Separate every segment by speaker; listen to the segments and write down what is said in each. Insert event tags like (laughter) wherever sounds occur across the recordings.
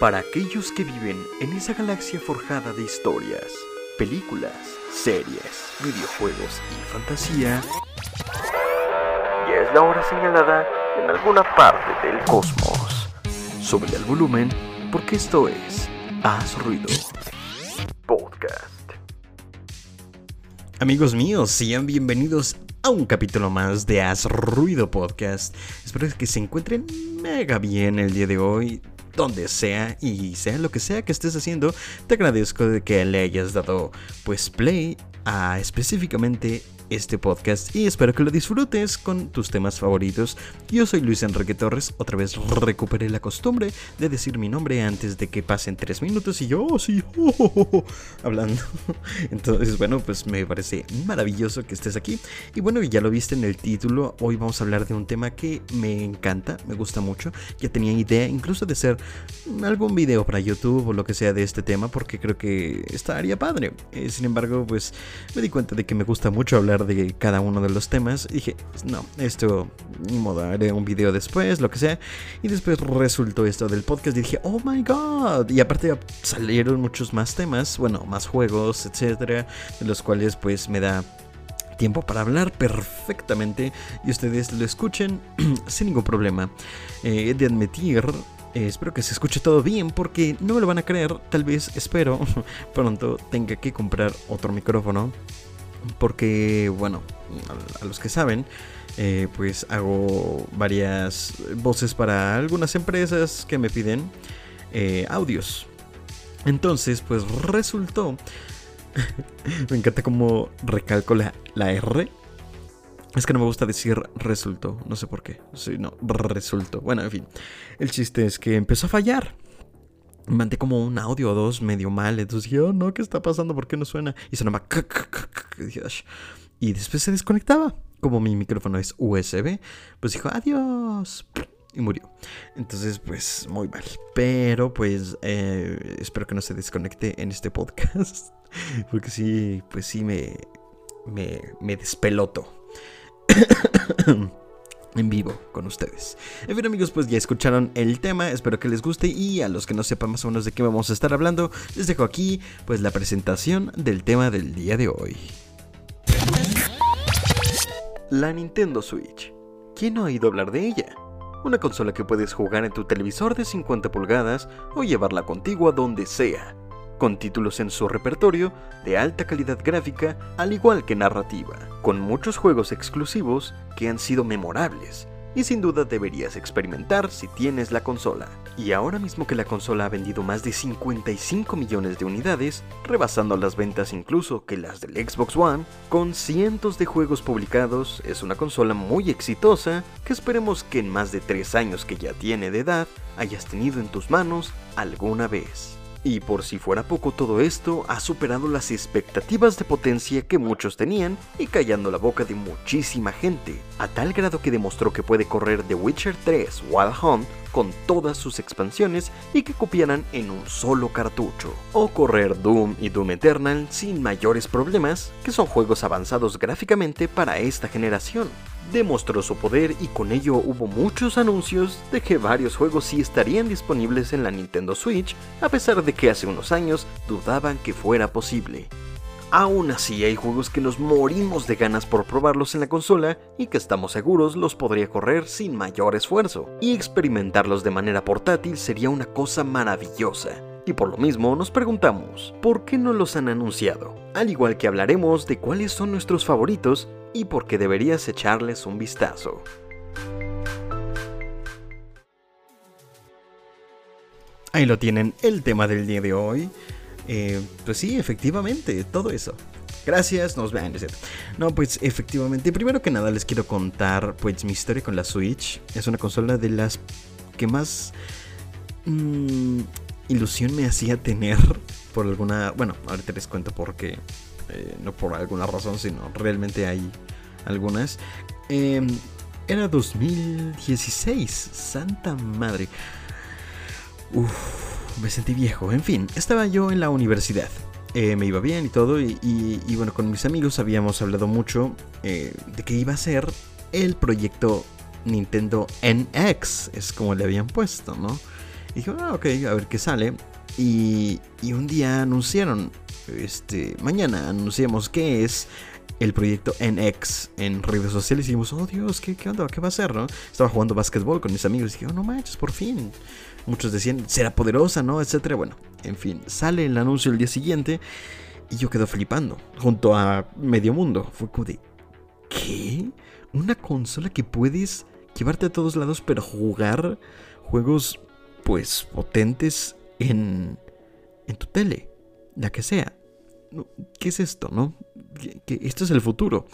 Speaker 1: Para aquellos que viven en esa galaxia forjada de historias, películas, series, videojuegos y fantasía, ya es la hora señalada en alguna parte del cosmos. Sube el volumen porque esto es Haz Ruido Podcast. Amigos míos, sean bienvenidos a un capítulo más de Haz Ruido Podcast. Espero que se encuentren mega bien el día de hoy donde sea y sea lo que sea que estés haciendo, te agradezco de que le hayas dado pues play a específicamente este podcast y espero que lo disfrutes con tus temas favoritos. Yo soy Luis Enrique Torres, otra vez recuperé la costumbre de decir mi nombre antes de que pasen tres minutos y yo, oh, sí, (laughs) oh, hablando. (laughs) Entonces, bueno, pues me parece maravilloso que estés aquí. Y bueno, ya lo viste en el título, hoy vamos a hablar de un tema que me encanta, me gusta mucho. Ya tenía idea incluso de hacer algún video para YouTube o lo que sea de este tema porque creo que estaría padre. Eh, sin embargo, pues me di cuenta de que me gusta mucho hablar de cada uno de los temas. Y dije, no, esto, modo, haré un video después, lo que sea. Y después resultó esto del podcast y dije, oh my god. Y aparte salieron muchos más temas, bueno, más juegos, etcétera, de los cuales pues me da tiempo para hablar perfectamente y ustedes lo escuchen (clears throat) sin ningún problema. Eh, he de admitir eh, espero que se escuche todo bien porque no me lo van a creer. Tal vez, espero, (laughs) pronto tenga que comprar otro micrófono porque, bueno, a, los que saben, eh, pues hago varias voces para algunas empresas que me piden eh, audios. Entonces, pues resultó, (laughs) me encanta cómo recalco la, R. Es que no me gusta decir resultó, no sé por qué. Sí, no, resultó. Bueno, en fin. El chiste es que empezó a fallar mandé como un audio o dos medio mal. Entonces dije, oh no, ¿qué está pasando? ¿Por qué no suena? Y sonaba. Y después se desconectaba. Como mi micrófono es USB, pues dijo adiós. Y murió. Entonces, pues muy mal. Pero pues eh, espero que no se desconecte en este podcast. (laughs) Porque sí, pues sí me, me, me despeloto. (coughs) en vivo con ustedes. En fin amigos, pues ya escucharon el tema, espero que les guste y a los que no sepan más o menos de qué vamos a estar hablando, les dejo aquí pues la presentación del tema del día de hoy. La Nintendo Switch. ¿Quién no ha oído hablar de ella? Una consola que puedes jugar en tu televisor de 50 pulgadas o llevarla contigo a donde sea con títulos en su repertorio de alta calidad gráfica al igual que narrativa, con muchos juegos exclusivos que han sido memorables y sin duda deberías experimentar si tienes la consola. Y ahora mismo que la consola ha vendido más de 55 millones de unidades, rebasando las ventas incluso que las del Xbox One, con cientos de juegos publicados, es una consola muy exitosa que esperemos que en más de 3 años que ya tiene de edad hayas tenido en tus manos alguna vez. Y por si fuera poco todo esto, ha superado las expectativas de potencia que muchos tenían y callando la boca de muchísima gente, a tal grado que demostró que puede correr The Witcher 3 Wild Hunt con todas sus expansiones y que cupieran en un solo cartucho, o correr Doom y Doom Eternal sin mayores problemas, que son juegos avanzados gráficamente para esta generación. Demostró su poder y con ello hubo muchos anuncios de que varios juegos sí estarían disponibles en la Nintendo Switch, a pesar de que hace unos años dudaban que fuera posible. Aún así hay juegos que nos morimos de ganas por probarlos en la consola y que estamos seguros los podría correr sin mayor esfuerzo, y experimentarlos de manera portátil sería una cosa maravillosa. Y por lo mismo nos preguntamos, ¿por qué no los han anunciado? Al igual que hablaremos de cuáles son nuestros favoritos y por qué deberías echarles un vistazo. Ahí lo tienen, el tema del día de hoy. Eh, pues sí, efectivamente, todo eso. Gracias, nos vean. No, pues efectivamente, primero que nada les quiero contar pues mi historia con la Switch. Es una consola de las que más mm, ilusión me hacía tener por alguna... Bueno, ahorita les cuento por qué. Eh, no por alguna razón, sino realmente hay algunas. Em, era 2016, santa madre. Uf me sentí viejo. En fin, estaba yo en la universidad. Eh, me iba bien y todo. Y, bueno, con mis amigos habíamos hablado mucho eh, de que iba a ser el proyecto Nintendo NX. Es como le habían puesto, ¿no? Y dije, ah, ok, a ver qué sale. Y, y un día anunciaron, este, mañana anunciamos qué es el proyecto NX en redes sociales y dijimos, oh Dios, ¿qué, qué onda? ¿Qué va a ser? ¿no? Estaba jugando básquetbol con mis amigos y dije, oh no manches, por fin. Muchos decían, será poderosa, ¿no? Etcétera. Bueno, en fin, sale el anuncio el día siguiente y yo quedo flipando junto a medio mundo. Fue como de, ¿qué? Una consola que puedes llevarte a todos lados, pero jugar juegos, pues, potentes en, en tu tele, la que sea. ¿Qué es esto, no? Que esto es el futuro.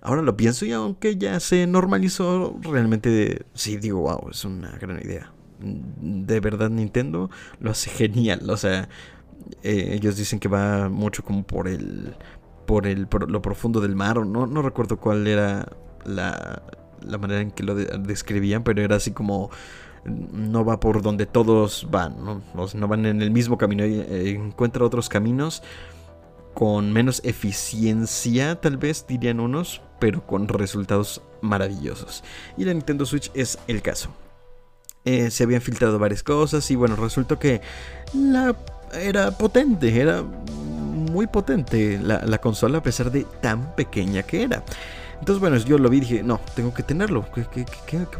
Speaker 1: Ahora lo pienso y aunque ya se normalizó, realmente sí digo, wow, es una gran idea. De verdad Nintendo lo hace genial. O sea, eh, ellos dicen que va mucho como por el por el lo profundo del mar no no recuerdo cuál era la, la manera en que lo describían pero era así como no va por donde todos van no, van en el mismo camino eh, encuentra otros caminos con menos eficiencia, tal vez dirían unos, pero con resultados maravillosos. Y la Nintendo Switch es el caso. Eh, se habían filtrado varias cosas y bueno, resultó que la era potente, era muy potente la, la consola a pesar de tan pequeña que era. Entonces, bueno, yo lo vi y dije, no, tengo que tenerlo, ¿qué,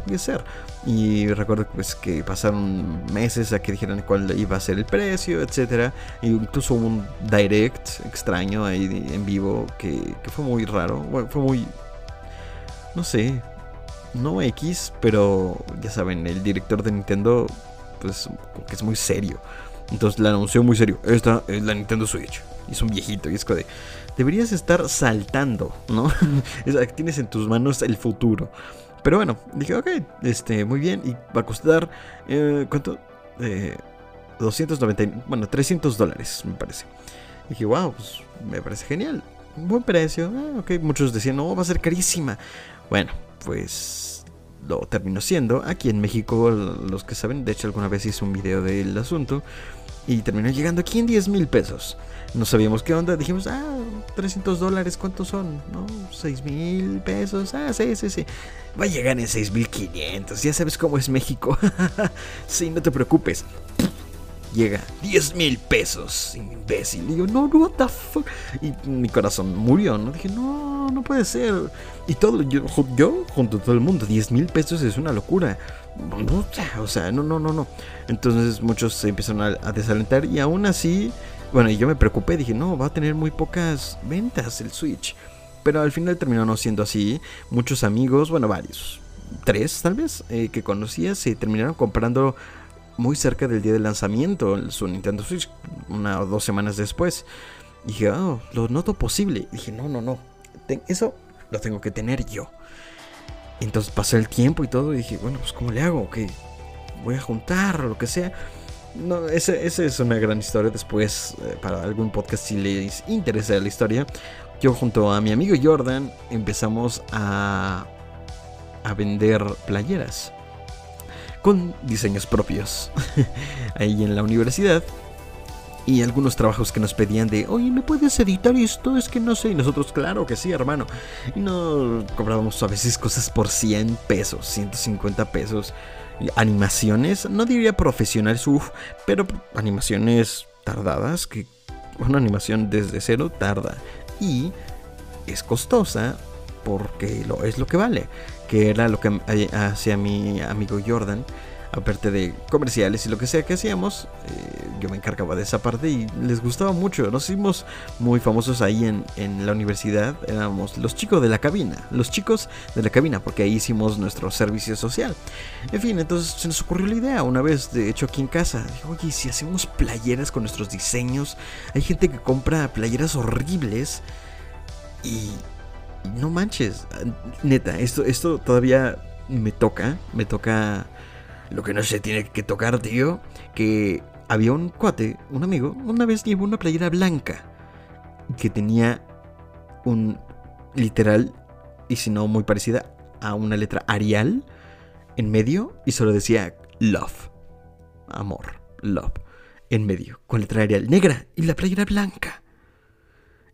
Speaker 1: voy a hacer? Y recuerdo pues, que pasaron meses a que dijeran cuál iba a ser el precio, etc. E incluso hubo un direct extraño ahí en vivo que, fue muy raro, fue muy, no sé, no X, pero ya saben, el director de Nintendo, pues, que es muy serio. Entonces la anunció muy serio, esta es la Nintendo Switch. Y es un viejito, y es de deberías estar saltando, ¿no? (laughs) Tienes en tus manos el futuro. Pero bueno, dije, ok, este, muy bien. Y va a costar, eh, ¿cuánto? Eh, 290, bueno, 300 dólares, me parece. dije, wow, pues me parece genial. buen precio. Ah, ok, muchos decían, no, va a ser carísima. Bueno, pues lo terminó siendo. Aquí en México, los que saben, de hecho alguna vez hice un video del asunto. Y terminó llegando aquí en 10 mil pesos. No sabíamos qué onda. Dijimos, ah, 300 dólares, ¿cuántos son? ¿No? 6 mil pesos. Ah, sí, sí, sí. Va a llegar en 6.500. Ya sabes cómo es México. (laughs) sí, no te preocupes. Llega 10 mil pesos, imbécil. Y yo, no, no, what the fuck. Y mi corazón murió, ¿no? Dije, no, no puede ser. Y todo, yo, yo junto a todo el mundo, 10 mil pesos es una locura. O sea, no, no, no, no. Entonces muchos se empezaron a, desalentar y aún así, bueno, y yo me preocupé, dije, no, va a tener muy pocas ventas el Switch. Pero al final terminó no siendo así. Muchos amigos, bueno, varios, tres tal vez, eh, que conocía, se terminaron comprando muy cerca del día del lanzamiento su Nintendo Switch, una o dos semanas después. dije, oh, lo noto posible. dije, no, no, no, eso lo tengo que tener yo. Entonces pasó el tiempo y todo y dije, bueno, pues ¿cómo le hago? Que voy a juntar lo que sea. No, esa es una gran historia. Después, eh, para algún podcast, si les interesa la historia, yo junto a mi amigo Jordan empezamos a, a vender playeras con diseños propios (laughs) ahí en la universidad y algunos trabajos que nos pedían de, oye, ¿me puedes editar esto? Es que no sé. Y nosotros, claro que sí, hermano. Y no cobrábamos a veces cosas por 100 pesos, 150 pesos. Animaciones, no diría profesionales, uff, pero animaciones tardadas, que una animación desde cero tarda. Y es costosa porque lo, es lo que vale. Que era lo que hacía mi amigo Jordan aparte de comerciales y lo que sea que hacíamos, eh, yo me encargaba de esa parte y les gustaba mucho. Nos hicimos muy famosos ahí en, en, la universidad. Éramos los chicos de la cabina, los chicos de la cabina, porque ahí hicimos nuestro servicio social. En fin, entonces se nos ocurrió la idea una vez, de hecho aquí en casa. Digo, oye, si hacemos playeras con nuestros diseños, hay gente que compra playeras horribles y no manches, neta, esto, esto todavía me toca, me toca lo que no se tiene que tocar, tío, que había un cuate, un amigo, una vez llevó una playera blanca que tenía un literal, y si no muy parecida a una letra Arial en medio y solo decía love, amor, love, en medio, con letra Arial negra y la playera blanca.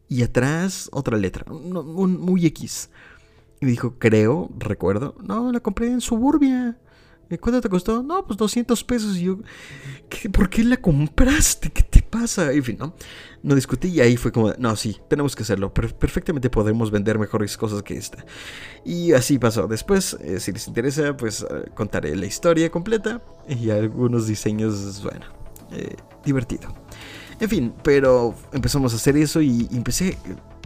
Speaker 1: Y atrás otra letra, un, muy X. Y dijo, creo, recuerdo, no, la compré en Suburbia. ¿Cuánto te costó? No, pues 200 pesos. Y yo, ¿por qué la compraste? ¿Qué te pasa? En fin, ¿no? No discutí y ahí fue como, no, sí, tenemos que hacerlo. perfectamente podemos vender mejores cosas que esta. Y así pasó. Después, eh, si les interesa, pues eh, contaré la historia completa y algunos diseños, bueno, eh, divertido. En fin, pero empezamos a hacer eso y empecé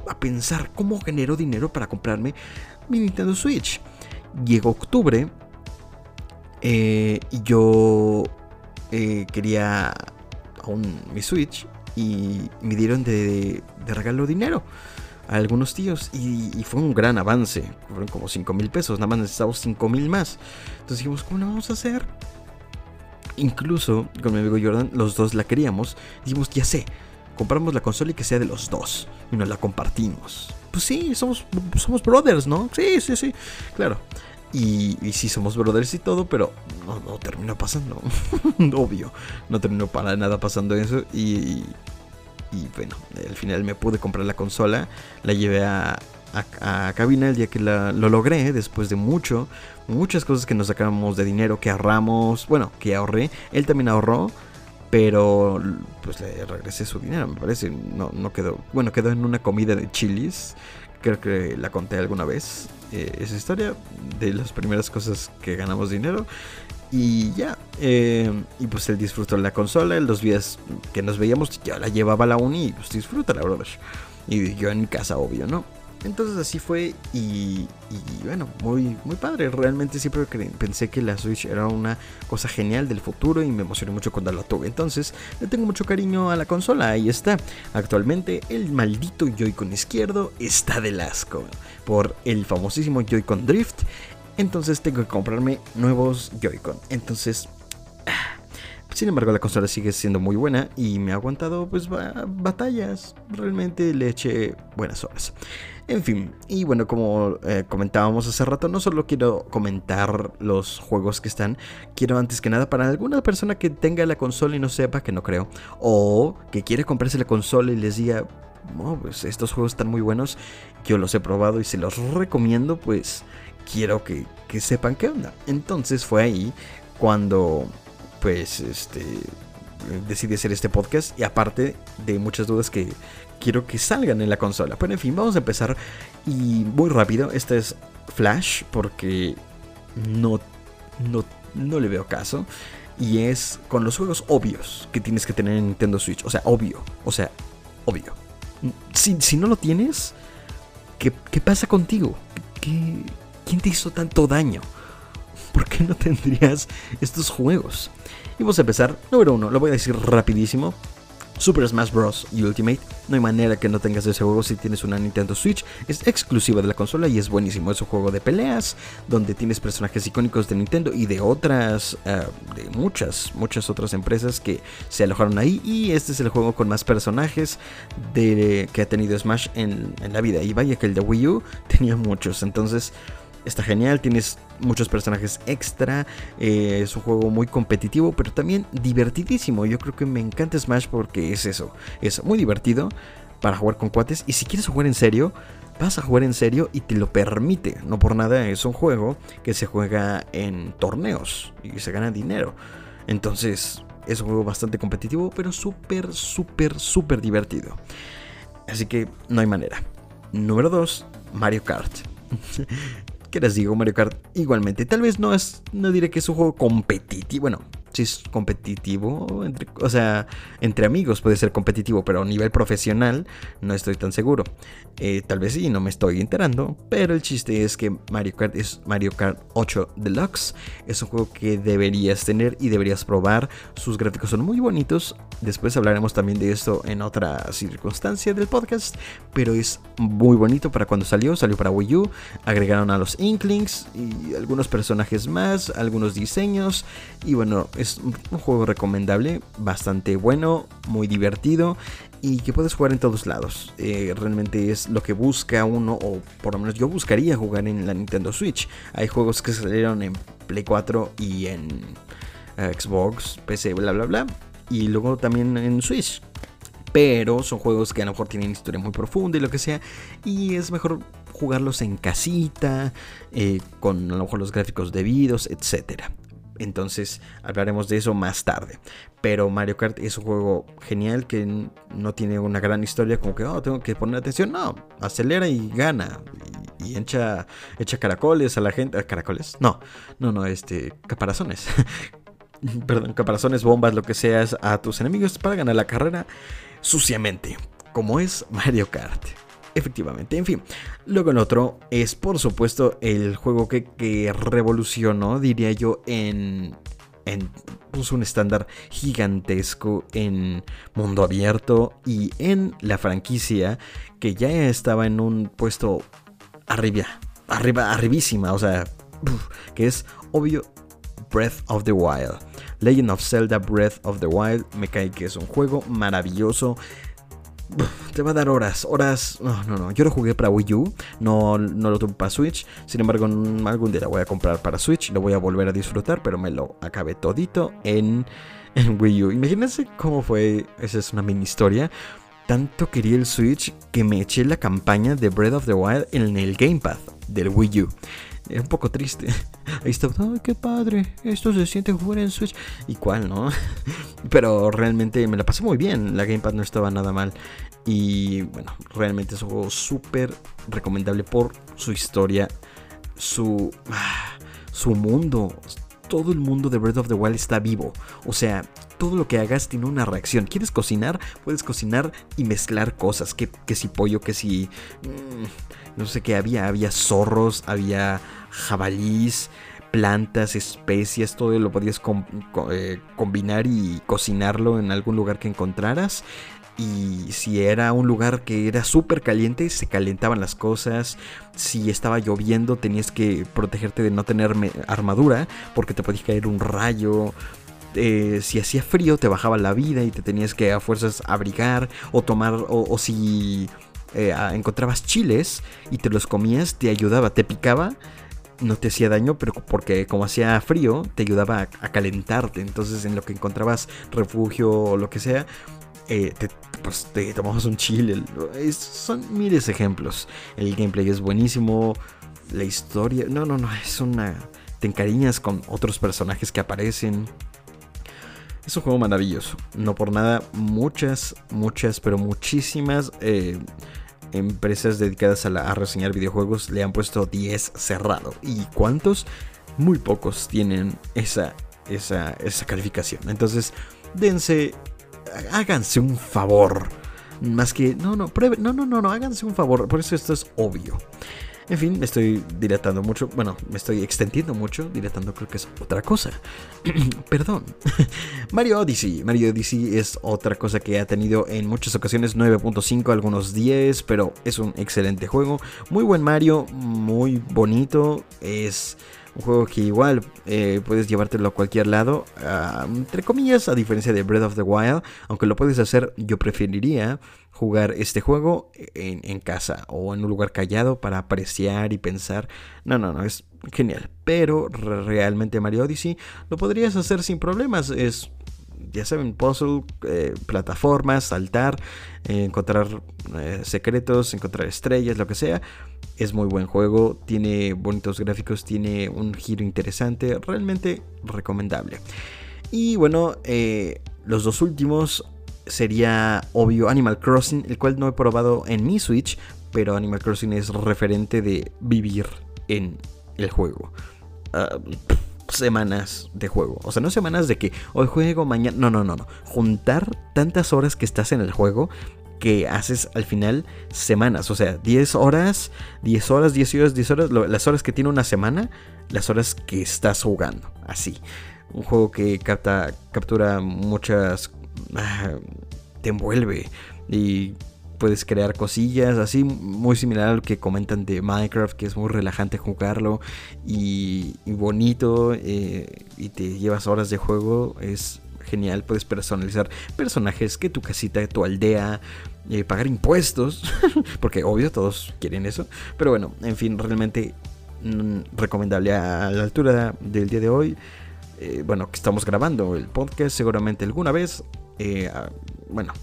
Speaker 1: a pensar cómo generó dinero para comprarme mi Nintendo Switch. Llegó octubre eh, yo eh, quería aún mi Switch y me dieron de, regalo dinero a algunos tíos y, fue un gran avance. Fueron como 5 mil pesos, nada más necesitamos 5 mil más. Entonces dijimos, ¿cómo lo vamos a hacer? Incluso con mi amigo Jordan, los dos la queríamos. Dijimos, ya sé, compramos la consola y que sea de los dos. Y nos la compartimos. Pues sí, somos, somos brothers, ¿no? Sí, sí, sí. Claro. Y, sí somos brothers y todo, pero no, no terminó pasando. (laughs) Obvio. No terminó para nada pasando eso. Y, y bueno, al final me pude comprar la consola. La llevé a, a, cabina el día que lo logré, después de mucho, muchas cosas que nos sacamos de dinero, que ahorramos, bueno, que ahorré, él también ahorró, pero pues le regresé su dinero, me parece, no, no quedó, bueno, quedó en una comida de chilis, creo que la conté alguna vez, eh, esa historia, de las primeras cosas que ganamos dinero. Y ya, eh, y pues él disfrutó la consola, los días que nos veíamos, ya la llevaba a la uni y pues disfruta la verdad. Y yo en casa, obvio, ¿no? Entonces así fue y, bueno, muy, muy padre. Realmente siempre pensé que la Switch era una cosa genial del futuro y me emocioné mucho cuando la tuve. Entonces le tengo mucho cariño a la consola, ahí está. Actualmente el maldito Joy-Con izquierdo está del asco por el famosísimo Joy-Con Drift. Entonces tengo que comprarme nuevos Joy-Con. Entonces... Ah, sin embargo, la consola sigue siendo muy buena y me ha aguantado pues batallas. Realmente le eché buenas horas. En fin, y bueno, como eh, comentábamos hace rato, no solo quiero comentar los juegos que están, quiero antes que nada para alguna persona que tenga la consola y no sepa, que no creo, o que quiere comprarse la consola y les diga, oh, pues estos juegos están muy buenos, yo los he probado y se los recomiendo, pues quiero que, que sepan qué onda. Entonces fue ahí cuando, pues, este, decidí hacer este podcast y aparte de muchas dudas que quiero que salgan en la consola. Pero en fin, vamos a empezar y muy rápido. Este es Flash porque no, no, no le veo caso. Y es con los juegos obvios que tienes que tener en Nintendo Switch. O sea, obvio. O sea, obvio. Si, si no lo tienes, ¿qué, qué pasa contigo? ¿Qué, ¿Quién te hizo tanto daño? ¿Por qué no tendrías estos juegos? Y vamos a empezar. Número uno, lo voy a decir rapidísimo. Super Smash Bros. Ultimate. No hay manera que no tengas ese juego si tienes una Nintendo Switch. Es exclusiva de la consola y es buenísimo. Es un juego de peleas donde tienes personajes icónicos de Nintendo y de otras, eh, de muchas, muchas otras empresas que se alojaron ahí. Y este es el juego con más personajes de, que ha tenido Smash en, en la vida. Y vaya que el de Wii U (laughs) tenía muchos. Entonces está genial, tienes muchos personajes extra, eh, es un juego muy competitivo, pero también divertidísimo. Yo creo que me encanta Smash porque es eso, es muy divertido para jugar con cuates y si quieres jugar en serio, vas a jugar en serio y te lo permite. No por nada es un juego que se juega en torneos y se gana dinero. Entonces es un juego bastante competitivo, pero súper, súper, súper divertido. Así que no hay manera. Número 2, Mario Kart. (laughs) ¿Qué les digo? Mario Kart igualmente. Tal vez no es, no diré que es un juego competitivo. Bueno, si es competitivo, o sea, entre amigos puede ser competitivo, pero a nivel profesional no estoy tan seguro. Eh, tal vez sí, no me estoy enterando, pero el chiste es que Mario Kart es Mario Kart 8 Deluxe. Es un juego que deberías tener y deberías probar. Sus gráficos son muy bonitos. Después hablaremos también de esto en otra circunstancia del podcast, pero es muy bonito para cuando salió. Salió para Wii U, agregaron a los Inklings y algunos personajes más, algunos diseños y bueno, un juego recomendable, bastante bueno, muy divertido y que puedes jugar en todos lados. Eh, realmente es lo que busca uno, o por lo menos yo buscaría jugar en la Nintendo Switch. Hay juegos que salieron en Play 4 y en eh, Xbox, PC, bla, bla, bla. Y luego también en Switch. Pero son juegos que a lo mejor tienen historia muy profunda y lo que sea. Y es mejor jugarlos en casita, eh, con a lo mejor los gráficos debidos, etcétera Entonces hablaremos de eso más tarde. Pero Mario Kart es un juego genial que no tiene una gran historia como que, oh, tengo que poner atención. No, acelera y gana. Y, echa, echa caracoles a la gente. ¿Caracoles? No, no, no, este, caparazones. (laughs) Perdón, caparazones, bombas, lo que seas a tus enemigos para ganar la carrera suciamente. Como es Mario Kart. Efectivamente, en fin. Luego el otro es por supuesto el juego que, revolucionó, diría yo, en, en puso un estándar gigantesco en mundo abierto y en la franquicia que ya estaba en un puesto arriba, arriba, arribísima, o sea, que es obvio Breath of the Wild. Legend of Zelda Breath of the Wild me cae que es un juego maravilloso te va a dar horas, horas. No, no, no. Yo lo jugué para Wii U, no, no lo tuve para Switch. Sin embargo, algún día lo voy a comprar para Switch, lo voy a volver a disfrutar, pero me lo acabé todito en, (laughs) en Wii U. Imagínense cómo fue. Esa es una mini historia. Tanto quería el Switch que me eché la campaña de Breath of the Wild en el Gamepad del Wii U. Es un poco triste. (laughs) Ahí está, ¡ay, qué padre! Esto se siente jugar en Switch. ¿Y cuál, no? (laughs) Pero realmente me la pasé muy bien. La Gamepad no estaba nada mal. Y bueno, realmente es un juego súper recomendable por su historia, su, (sighs) su mundo. Todo el mundo de Breath of the Wild está vivo. O sea, todo lo que hagas tiene una reacción. ¿Quieres cocinar? Puedes cocinar y mezclar cosas. Que, si pollo, que si... Mm, no sé qué había. Había zorros, había jabalís, plantas, especias, todo lo podías eh, combinar y cocinarlo en algún lugar que encontraras. Y si era un lugar que era súper caliente, se calentaban las cosas. Si estaba lloviendo, tenías que protegerte de no tener armadura, porque te podía caer un rayo. Eh, si hacía frío, te bajaba la vida y te tenías que a fuerzas abrigar o tomar. O, si eh, encontrabas chiles y te los comías, te ayudaba, te picaba no te hacía daño, pero porque como hacía frío, te ayudaba a, calentarte. Entonces, en lo que encontrabas refugio o lo que sea, eh, te, pues te tomamos un chile. son miles de ejemplos. El gameplay es buenísimo. La historia. No, no, no. Es una. Te encariñas con otros personajes que aparecen. Es un juego maravilloso. No por nada, muchas, muchas, pero muchísimas eh, empresas dedicadas a, reseñar videojuegos le han puesto 10 cerrado. ¿Y cuántos? Muy pocos tienen esa, esa, esa calificación. Entonces, dense háganse un favor. Más que, no, no, pruebe, no, no, no, no, háganse un favor. Por eso esto es obvio. En fin, me estoy dilatando mucho. Bueno, me estoy extendiendo mucho. Dilatando creo que es otra cosa. (clears throat) Perdón. (laughs) Mario Odyssey. Mario Odyssey es otra cosa que ha tenido en muchas ocasiones 9.5, algunos 10, pero es un excelente juego. Muy buen Mario, muy bonito. Es un juego que igual eh, puedes llevártelo a cualquier lado, ah, entre comillas, a diferencia de Breath of the Wild, aunque lo puedes hacer, yo preferiría jugar este juego en, casa o en un lugar callado para apreciar y pensar. No, no, no, es genial. Pero realmente Mario Odyssey lo podrías hacer sin problemas. Es ya saben, puzzle, eh, plataformas, saltar, eh, encontrar secretos, encontrar estrellas, lo que sea. Es muy buen juego, tiene bonitos gráficos, tiene un giro interesante, realmente recomendable. Y bueno, eh, los dos últimos sería obvio Animal Crossing, el cual no he probado en mi Switch, pero Animal Crossing es referente de vivir en el juego. Ah, semanas de juego. O sea, no semanas de que hoy juego, mañana. No, no, no, no. Juntar tantas horas que estás en el juego que haces al final semanas. O sea, 10 horas, 10 horas, 10 horas, 10 horas. las horas que tiene una semana, las horas que estás jugando. Así. Un juego que capta, captura muchas... (laughs) Te envuelve. Y puedes crear cosillas, así muy similar a lo que comentan de Minecraft, que es muy relajante jugarlo y, bonito eh, y te llevas horas de juego, es genial, puedes personalizar personajes, que tu casita, tu aldea, eh, pagar impuestos, (laughs) porque obvio todos quieren eso, pero bueno, en fin, realmente mm, recomendable a la altura del día de hoy. Eh, bueno, que estamos grabando el podcast seguramente alguna vez. Eh, bueno,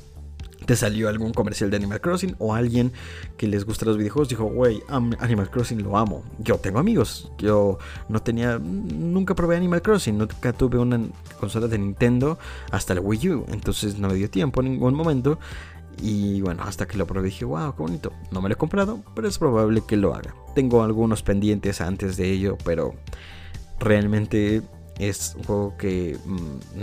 Speaker 1: te salió algún comercial de Animal Crossing o alguien que les gusta los videojuegos dijo, güey, Animal Crossing lo amo. Yo tengo amigos, yo no tenía, nunca probé Animal Crossing, nunca tuve una consola de Nintendo hasta la Wii U, entonces no me dio tiempo en ningún momento. Y bueno, hasta que lo probé dije, wow, qué bonito. No me lo he comprado, pero es probable que lo haga. Tengo algunos pendientes antes de ello, pero realmente es un juego que mm,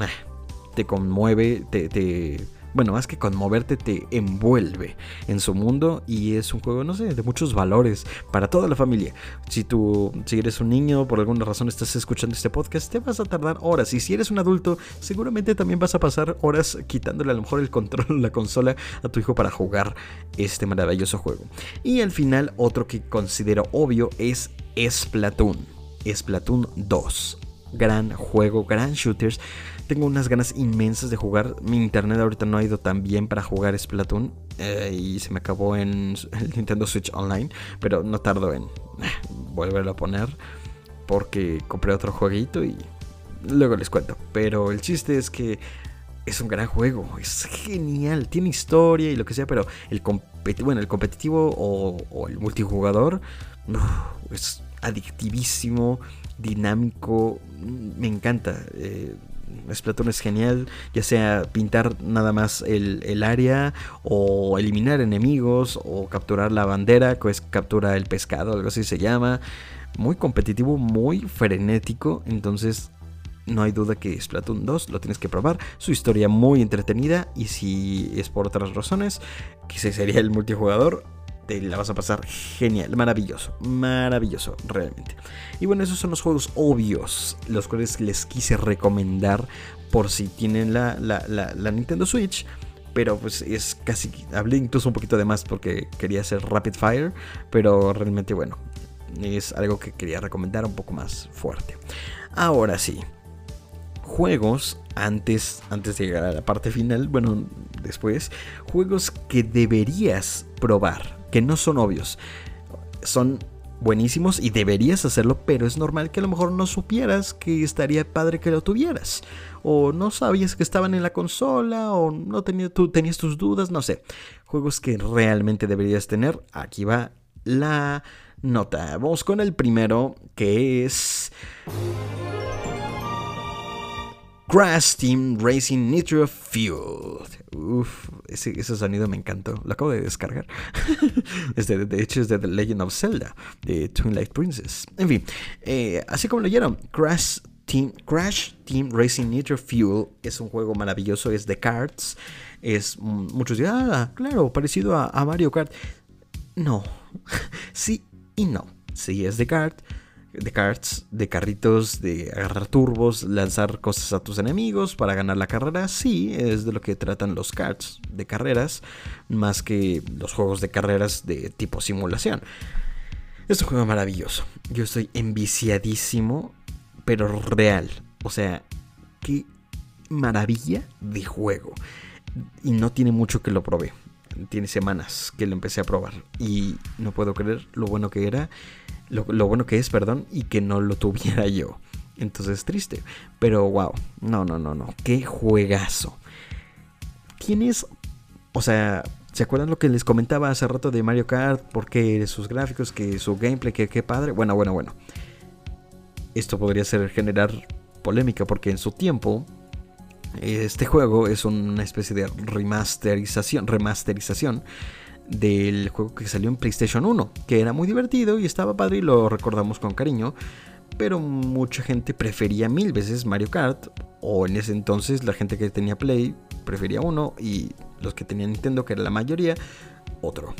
Speaker 1: te conmueve, te, bueno, más que conmoverte, te envuelve en su mundo y es un juego, no sé, de muchos valores para toda la familia. Si tú, si eres un niño, por alguna razón estás escuchando este podcast, te vas a tardar horas. Y si eres un adulto, seguramente también vas a pasar horas quitándole a lo mejor el control, la consola a tu hijo para jugar este maravilloso juego. Y al final, otro que considero obvio es Splatoon. Splatoon 2. Gran juego, gran shooters tengo unas ganas inmensas de jugar. Mi internet ahorita no ha ido tan bien para jugar Splatoon. Eh, y se me acabó en (laughs) el Nintendo Switch Online. Pero no tardo en eh, volverlo a poner. Porque compré otro jueguito y luego les cuento. Pero el chiste es que es un gran juego. Es genial. Tiene historia y lo que sea. Pero el, bueno, el competitivo o, el multijugador es adictivísimo, dinámico. Me encanta. Eh, Splatoon es genial, ya sea pintar nada más el, área o eliminar enemigos o capturar la bandera, que es captura el pescado, algo así se llama. Muy competitivo, muy frenético, entonces no hay duda que Splatoon 2 lo tienes que probar. Su historia muy entretenida y si es por otras razones, quizás sería el multijugador, te la vas a pasar genial, maravilloso, maravilloso, realmente. Y bueno, esos son los juegos obvios, los cuales les quise recomendar por si tienen la, la, Nintendo Switch. Pero pues es casi, hablé incluso un poquito de más porque quería hacer Rapid Fire, pero realmente bueno, es algo que quería recomendar un poco más fuerte. Ahora sí, juegos antes, antes de llegar a la parte final, bueno, después, juegos que deberías probar que no son obvios. Son buenísimos y deberías hacerlo, pero es normal que a lo mejor no supieras que estaría padre que lo tuvieras. O no sabías que estaban en la consola, o no tenías, tenías tus dudas, no sé. Juegos que realmente deberías tener. Aquí va la nota. Vamos con el primero, que es... Crash Team Racing Nitro Fuel. Uf, ese, sonido me encantó. Lo acabo de descargar. (laughs) de, de, hecho, es de The Legend of Zelda, de Twilight Princess. En fin, eh, así como lo oyeron, Crash Team, Crash Team Racing Nitro Fuel es un juego maravilloso, es de cards. Es, muchos dirán, ah, claro, parecido a, a Mario Kart. No, (laughs) sí y no. Sí, es de kart de carts, de carritos, de agarrar turbos, lanzar cosas a tus enemigos para ganar la carrera. Sí, es de lo que tratan los carts de carreras, más que los juegos de carreras de tipo simulación. Es un juego maravilloso. Yo estoy enviciadísimo, pero real. O sea, qué maravilla de juego. Y no tiene mucho que lo probé. Tiene semanas que lo empecé a probar. Y no puedo creer lo bueno que era lo, bueno que es, perdón, y que no lo tuviera (laughs) yo. Entonces triste. Pero wow, no, no, no, no. Qué juegazo. ¿Quién O sea, ¿se acuerdan lo que les comentaba hace rato de Mario Kart? Porque sus gráficos, que su gameplay, que qué padre. Bueno, bueno, bueno. Esto podría ser generar polémica porque en su tiempo este juego es una especie de remasterización, remasterización del juego que salió en PlayStation 1, que era muy divertido y estaba padre y lo recordamos con cariño, pero mucha gente prefería mil veces Mario Kart, o en ese entonces la gente que tenía Play prefería uno y los que tenían Nintendo, que era la mayoría, otro.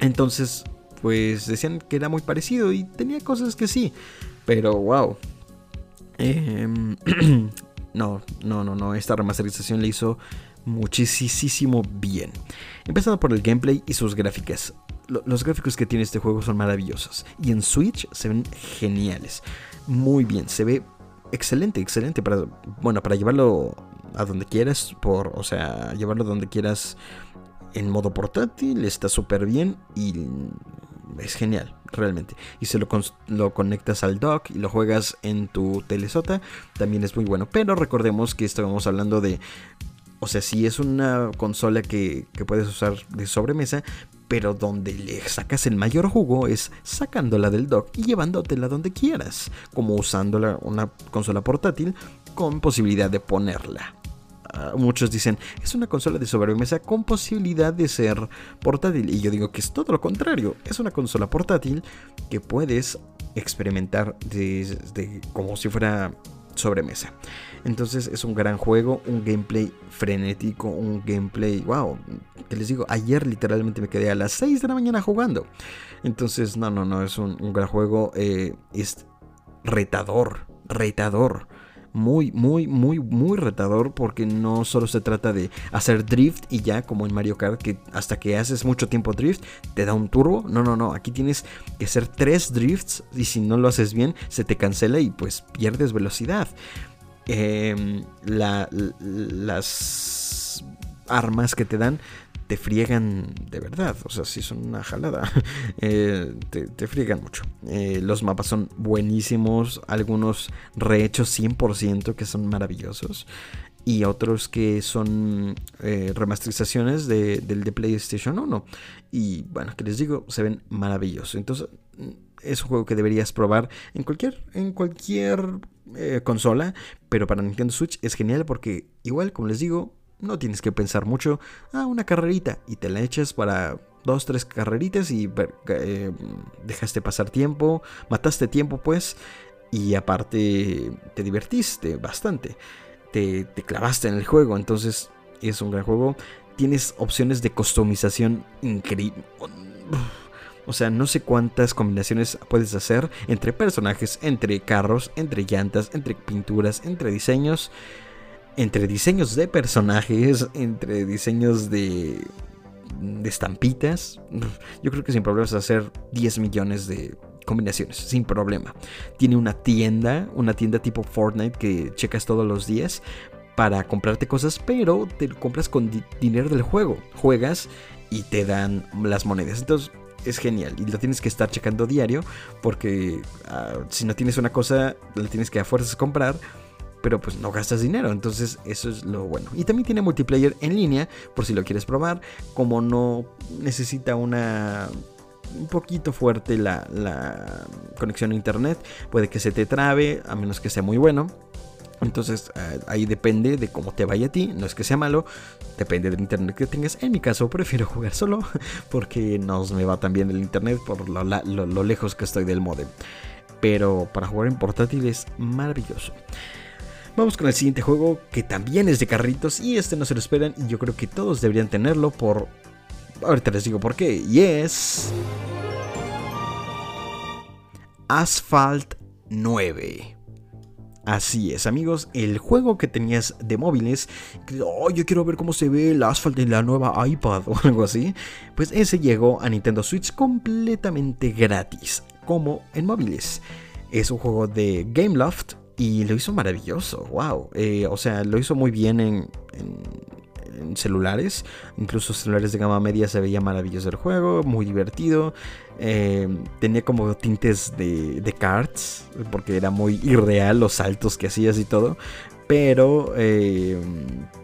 Speaker 1: Entonces, pues decían que era muy parecido y tenía cosas que sí, pero wow. Em, (clears throat) no, no, no, no, esta remasterización le hizo muchísimo bien. Empezando por el gameplay y sus gráficas. Los gráficos que tiene este juego son maravillosos. Y en Switch se ven geniales. Muy bien, se ve excelente, excelente. Para, bueno, para llevarlo a donde quieras. Por, o sea, llevarlo donde quieras en modo portátil. Está súper bien. Y es genial, realmente. Y si lo, lo, conectas al dock y lo juegas en tu telesota, también es muy bueno. Pero recordemos que estábamos hablando de O sea, sí es una consola que, que puedes usar de sobremesa, pero donde le sacas el mayor jugo es sacándola del dock y llevándotela donde quieras, como usándola una consola portátil con posibilidad de ponerla. Ah, muchos dicen, es una consola de sobremesa con posibilidad de ser portátil. Y yo digo que es todo lo contrario. Es una consola portátil que puedes experimentar como si fuera sobremesa. Entonces es un gran juego, un gameplay frenético, un gameplay, wow, que les digo, ayer literalmente me quedé a las 6 de la mañana jugando. Entonces, no, no, no, es un, gran juego, eh, es retador, retador muy, muy, muy, muy retador porque no solo se trata de hacer drift y ya como en Mario Kart que hasta que haces mucho tiempo drift te da un turbo. No, no, no, aquí tienes que hacer tres drifts y si no lo haces bien se te cancela y pues pierdes velocidad. Em, las armas que te dan te friegan de verdad. O sea, si son una jalada. (laughs) Eh, te, friegan mucho. Eh, los mapas son buenísimos. Algunos rehechos 100% que son maravillosos. Y otros que son eh, remasterizaciones de, del de PlayStation 1. Y bueno, que les digo, se ven maravillosos. Entonces, es un juego que deberías probar en cualquier, en cualquier consola. Pero para Nintendo Switch es genial porque, igual, como les digo, no tienes que pensar mucho. Ah, una carrerita. Y te la echas para dos, tres carreritas y eh, dejaste pasar tiempo. Mataste tiempo, pues. Y aparte te divertiste bastante. Te, te clavaste en el juego. Entonces es un gran juego. Tienes opciones de customización increíbles. O sea, no sé cuántas combinaciones puedes hacer entre personajes, entre carros, entre llantas, entre pinturas, entre diseños entre diseños de personajes, entre diseños de, de estampitas, yo creo que sin problemas hacer 10 millones de combinaciones, sin problema. Tiene una tienda, una tienda tipo Fortnite que checas todos los días para comprarte cosas, pero te compras con dinero del juego. Juegas y te dan las monedas. Entonces es genial y lo tienes que estar checando diario porque ah, si no tienes una cosa, la tienes que a fuerzas comprar pero pues no gastas dinero, entonces eso es lo bueno. Y también tiene multiplayer en línea, por si lo quieres probar, como no necesita una un poquito fuerte la, la, conexión a internet, puede que se te trabe, a menos que sea muy bueno. Entonces eh, ahí depende de cómo te vaya a ti, no es que sea malo, depende del internet que tengas. En mi caso prefiero jugar solo (laughs) porque no me va tan bien el internet por lo, lejos que estoy del modem. Pero para jugar en portátil es maravilloso. Vamos con el siguiente juego que también es de carritos y este no se lo esperan y yo creo que todos deberían tenerlo por... Ahorita les digo por qué. Y es... Asphalt 9. Así es, amigos, el juego que tenías de móviles, oh, yo quiero ver cómo se ve el Asphalt en la nueva iPad (laughs) o algo así, pues ese llegó a Nintendo Switch completamente gratis, como en móviles. Es un juego de Gameloft y lo hizo maravilloso, wow. Eh, o sea, lo hizo muy bien en, celulares. Incluso celulares de gama media se veía maravilloso el juego, muy divertido. Eh, tenía como tintes de, de cards, porque era muy irreal los saltos que hacías y todo. Pero, eh,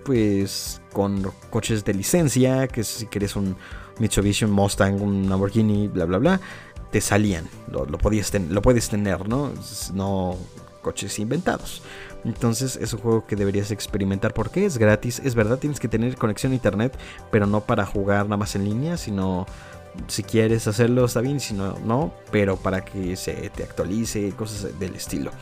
Speaker 1: pues, con coches de licencia, que si quieres un Mitsubishi, un Mustang, un Lamborghini, bla, bla, bla, te salían. Lo, podías lo puedes tener, ¿no? No coches inventados. Entonces es un juego que deberías experimentar porque es gratis. Es verdad, tienes que tener conexión a internet, pero no para jugar nada más en línea, sino si quieres hacerlo está bien, si no, no, pero para que se te actualice, cosas del estilo.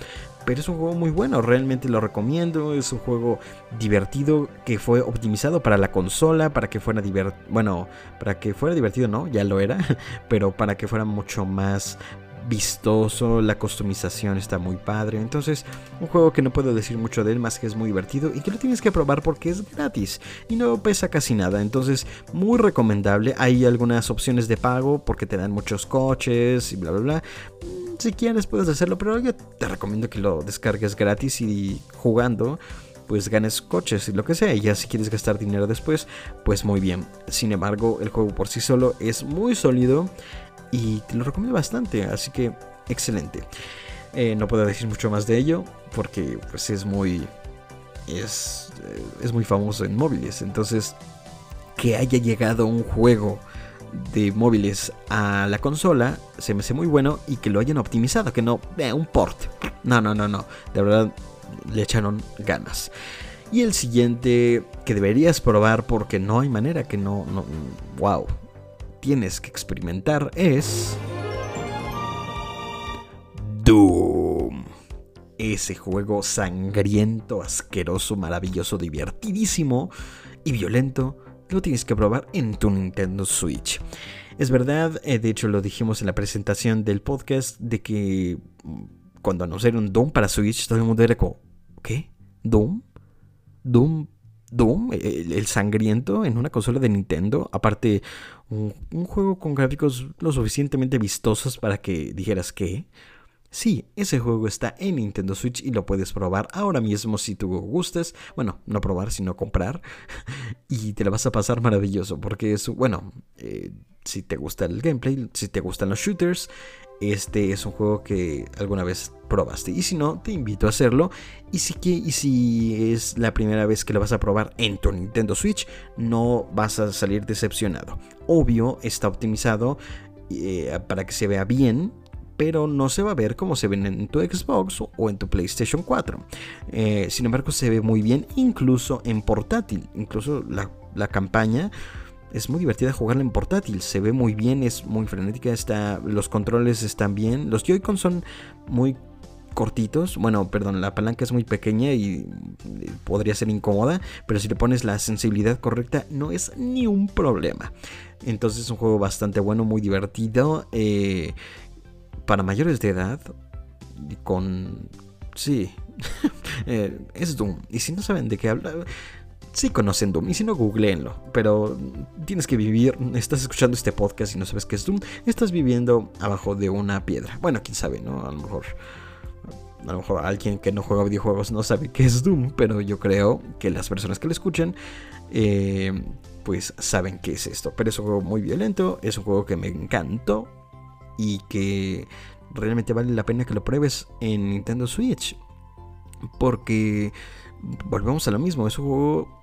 Speaker 1: Pero es un juego muy bueno, realmente lo recomiendo. Es un juego divertido que fue optimizado para la consola, para que fuera divertido. Bueno, para que fuera divertido, no, ya lo era, (laughs) pero para que fuera mucho más vistoso, la customización está muy padre. Entonces, un juego que no puedo decir mucho de él, más que es muy divertido y que lo tienes que probar porque es gratis y no pesa casi nada. Entonces, muy recomendable. Hay algunas opciones de pago porque te dan muchos coches y bla, bla, bla. Mm, si quieres puedes hacerlo, pero yo te recomiendo que lo descargues gratis y jugando pues ganes coches y lo que sea. Y ya si quieres gastar dinero después, pues muy bien. Sin embargo, el juego por sí solo es muy sólido y te lo recomiendo bastante, así que excelente. Eh, no puedo decir mucho más de ello porque pues es muy es, eh, es muy famoso en móviles. Entonces, que haya llegado un juego de móviles a la consola se me hace muy bueno y que lo hayan optimizado, que no, eh, un port. No, no, no, no. De verdad le echaron ganas. Y el siguiente que deberías probar porque no hay manera que no, no wow, tienes que experimentar es Doom. Ese juego sangriento, asqueroso, maravilloso, divertidísimo y violento lo tienes que probar en tu Nintendo Switch. Es verdad, eh, de hecho lo dijimos en la presentación del podcast, de que mm, cuando anunciaron Doom para Switch, todo el mundo era como, ¿qué? ¿Doom? ¿Doom? ¿Doom? ¿El, sangriento en una consola de Nintendo? Aparte, un, juego con gráficos lo suficientemente vistosos para que dijeras que... Sí, ese juego está en Nintendo Switch y lo puedes probar ahora mismo si tú gustes. Bueno, no probar, sino comprar. (laughs) y te la vas a pasar maravilloso porque es, bueno, eh, si te gusta el gameplay, si te gustan los shooters, este es un juego que alguna vez probaste. Y si no, te invito a hacerlo. Y si, y si es la primera vez que lo vas a probar en tu Nintendo Switch, no vas a salir decepcionado. Obvio, está optimizado eh, para que se vea bien pero no se va a ver como se ven en tu Xbox o en tu PlayStation 4. Eh, sin embargo, se ve muy bien incluso en portátil. Incluso la, campaña es muy divertida jugarla en portátil. Se ve muy bien, es muy frenética. Está, los controles están bien. Los Joy-Con son muy cortitos. Bueno, perdón, la palanca es muy pequeña y podría ser incómoda, pero si le pones la sensibilidad correcta no es ni un problema. Entonces es un juego bastante bueno, muy divertido. Eh, para mayores de edad, con... Sí, (laughs) eh, es Doom. Y si no saben de qué habla, sí conocen Doom. Y si no, googleenlo. Pero tienes que vivir, estás escuchando este podcast y no sabes qué es Doom, estás viviendo abajo de una piedra. Bueno, quién sabe, ¿no? A lo mejor... A lo mejor alguien que no juega videojuegos no sabe qué es Doom, pero yo creo que las personas que lo escuchan, eh, pues saben qué es esto. Pero es un juego muy violento, es un juego que me encantó y que realmente vale la pena que lo pruebes en Nintendo Switch. Porque volvemos a lo mismo, es un juego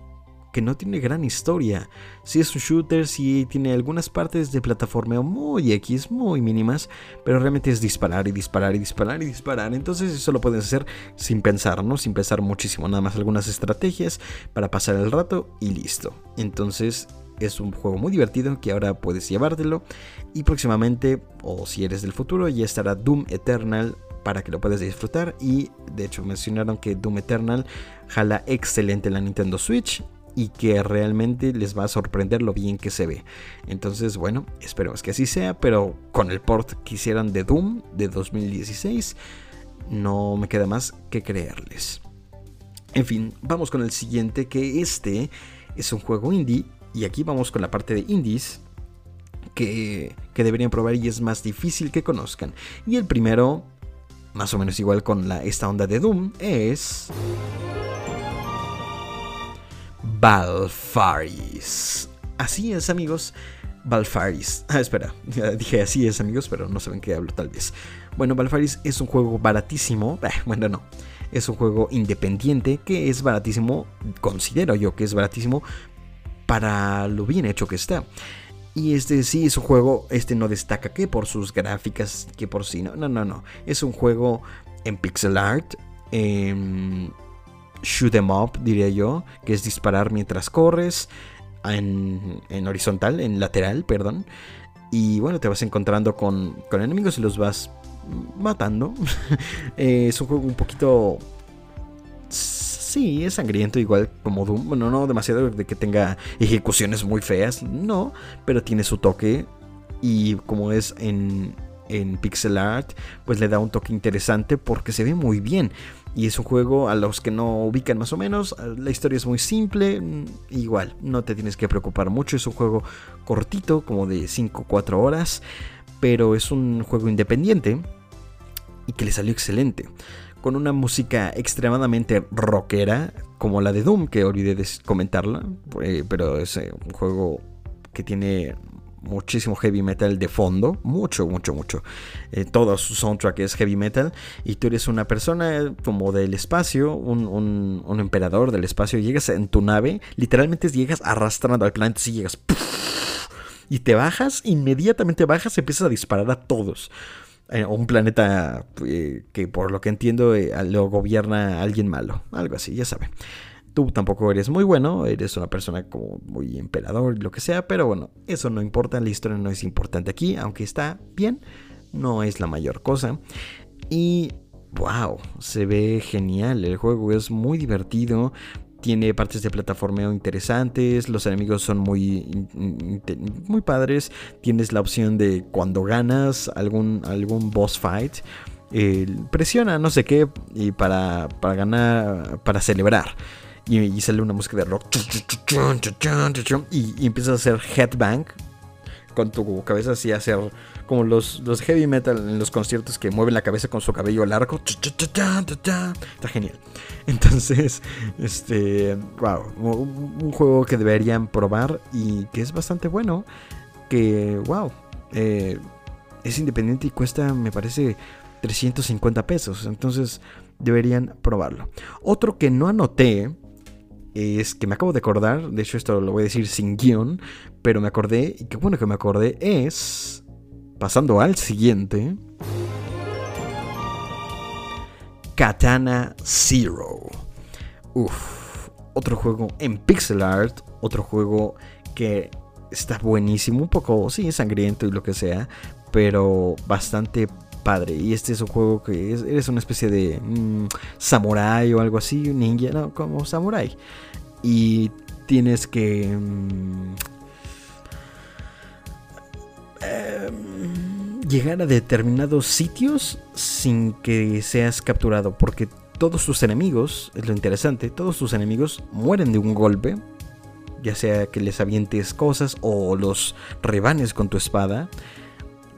Speaker 1: que no tiene gran historia. Si es un shooter, si tiene algunas partes de plataforma muy X, muy mínimas, pero realmente es disparar y disparar y disparar y disparar. Entonces eso lo puedes hacer sin pensar, ¿no? Sin pensar muchísimo, nada más algunas estrategias para pasar el rato y listo. Entonces es un juego muy divertido que ahora puedes llevártelo. Y próximamente, o si eres del futuro, ya estará Doom Eternal para que lo puedas disfrutar. Y de hecho mencionaron que Doom Eternal jala excelente la Nintendo Switch y que realmente les va a sorprender lo bien que se ve. Entonces, bueno, esperemos que así sea, pero con el port que hicieron de Doom de 2016, no me queda más que creerles. En fin, vamos con el siguiente, que este es un juego indie y aquí vamos con la parte de indies que, deberían probar y es más difícil que conozcan. Y el primero, más o menos igual con la, esta onda de Doom, es... Balfaris. Así es, amigos. Balfaris. Ah, espera, dije así es, amigos, pero no saben qué hablo, tal vez. Bueno, Balfaris es un juego baratísimo. Eh, bueno, no. Es un juego independiente que es baratísimo, considero yo que es baratísimo para lo bien hecho que está. Y este sí es un juego, este no destaca que por sus gráficas, que por sí, no, no, no, no. Es un juego en pixel art, en shoot em up, diría yo, que es disparar mientras corres, en, en horizontal, en lateral, perdón. Y bueno, te vas encontrando con, con enemigos y los vas matando. (laughs) es un juego un poquito Sí, es sangriento igual como Doom. Bueno, no demasiado de que tenga ejecuciones muy feas, no, pero tiene su toque y como es en, en pixel art, pues le da un toque interesante porque se ve muy bien. Y es un juego a los que no ubican más o menos. La historia es muy simple. Mm, igual, no te tienes que preocupar mucho. Es un juego cortito, como de 5 4 horas. Pero es un juego independiente. Y que le salió excelente con una música extremadamente rockera, como la de Doom, que olvidé de comentarla, eh, pero es eh, un juego que tiene muchísimo heavy metal de fondo, mucho, mucho, mucho. Eh, todo su soundtrack es heavy metal y tú eres una persona como del espacio, un, emperador del espacio, llegas en tu nave, literalmente llegas arrastrando al planeta, si llegas... y te bajas, inmediatamente bajas, empiezas a disparar a todos. Eh, un planeta eh, que por lo que entiendo lo gobierna alguien malo, algo así, ya saben. Tú tampoco eres muy bueno, eres una persona como muy emperador, lo que sea, pero bueno, eso no importa, la historia no es importante aquí, aunque está bien, no es la mayor cosa. Y wow, se ve genial, el juego es muy divertido, tiene partes de plataformeo interesantes, los enemigos son muy, muy padres, tienes la opción de cuando ganas algún, algún boss fight, eh, presiona no sé qué y para, para ganar, para celebrar y, sale una música de rock y, empiezas a hacer headbang con tu cabeza así a hacer como los, los heavy metal en los conciertos que mueven la cabeza con su cabello largo. Está genial. Entonces, este, wow, un, juego que deberían probar y que es bastante bueno. Que, wow, eh, es independiente y cuesta, me parece, 350 pesos. Entonces, deberían probarlo. Otro que no anoté es que me acabo de acordar, de hecho esto lo voy a decir sin guion, pero me acordé, y qué bueno que me acordé, es, pasando al siguiente, Katana Zero. Uf, otro juego en pixel art, otro juego que está buenísimo, un poco, sí, sangriento y lo que sea, pero bastante padre. Y este es un juego que es, eres una especie de mm, samurai o algo así, ninja, no, como samurai. Y tienes que... Mm, em, llegar a determinados sitios sin que seas capturado. Porque todos tus enemigos, es lo interesante, todos tus enemigos mueren de un golpe. Ya sea que les avientes cosas o los rebanes con tu espada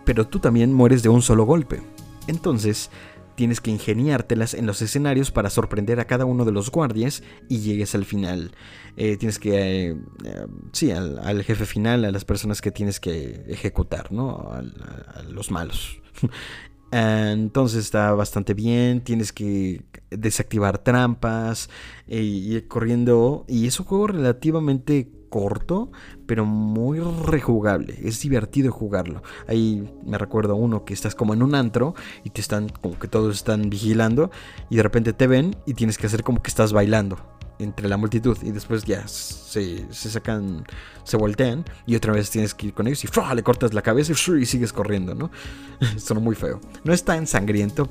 Speaker 1: pero tú también mueres de un solo golpe. Entonces, tienes que ingeniártelas en los escenarios para sorprender a cada uno de los guardias y llegues al final. Eh, tienes que, eh, eh, sí, al, jefe final, a las personas que tienes que ejecutar, ¿no? a los malos. (laughs) Entonces está bastante bien, tienes que desactivar trampas y ir corriendo. Y es un juego relativamente corto, pero muy rejugable. Es divertido jugarlo. Ahí me recuerdo uno que estás como en un antro y te están como que todos están vigilando y de repente te ven y tienes que hacer como que estás bailando entre la multitud y después ya se, sacan, se voltean y otra vez tienes que ir con ellos y le cortas la cabeza y, sigues corriendo, ¿no? (laughs) Son muy feo. No es tan sangriento,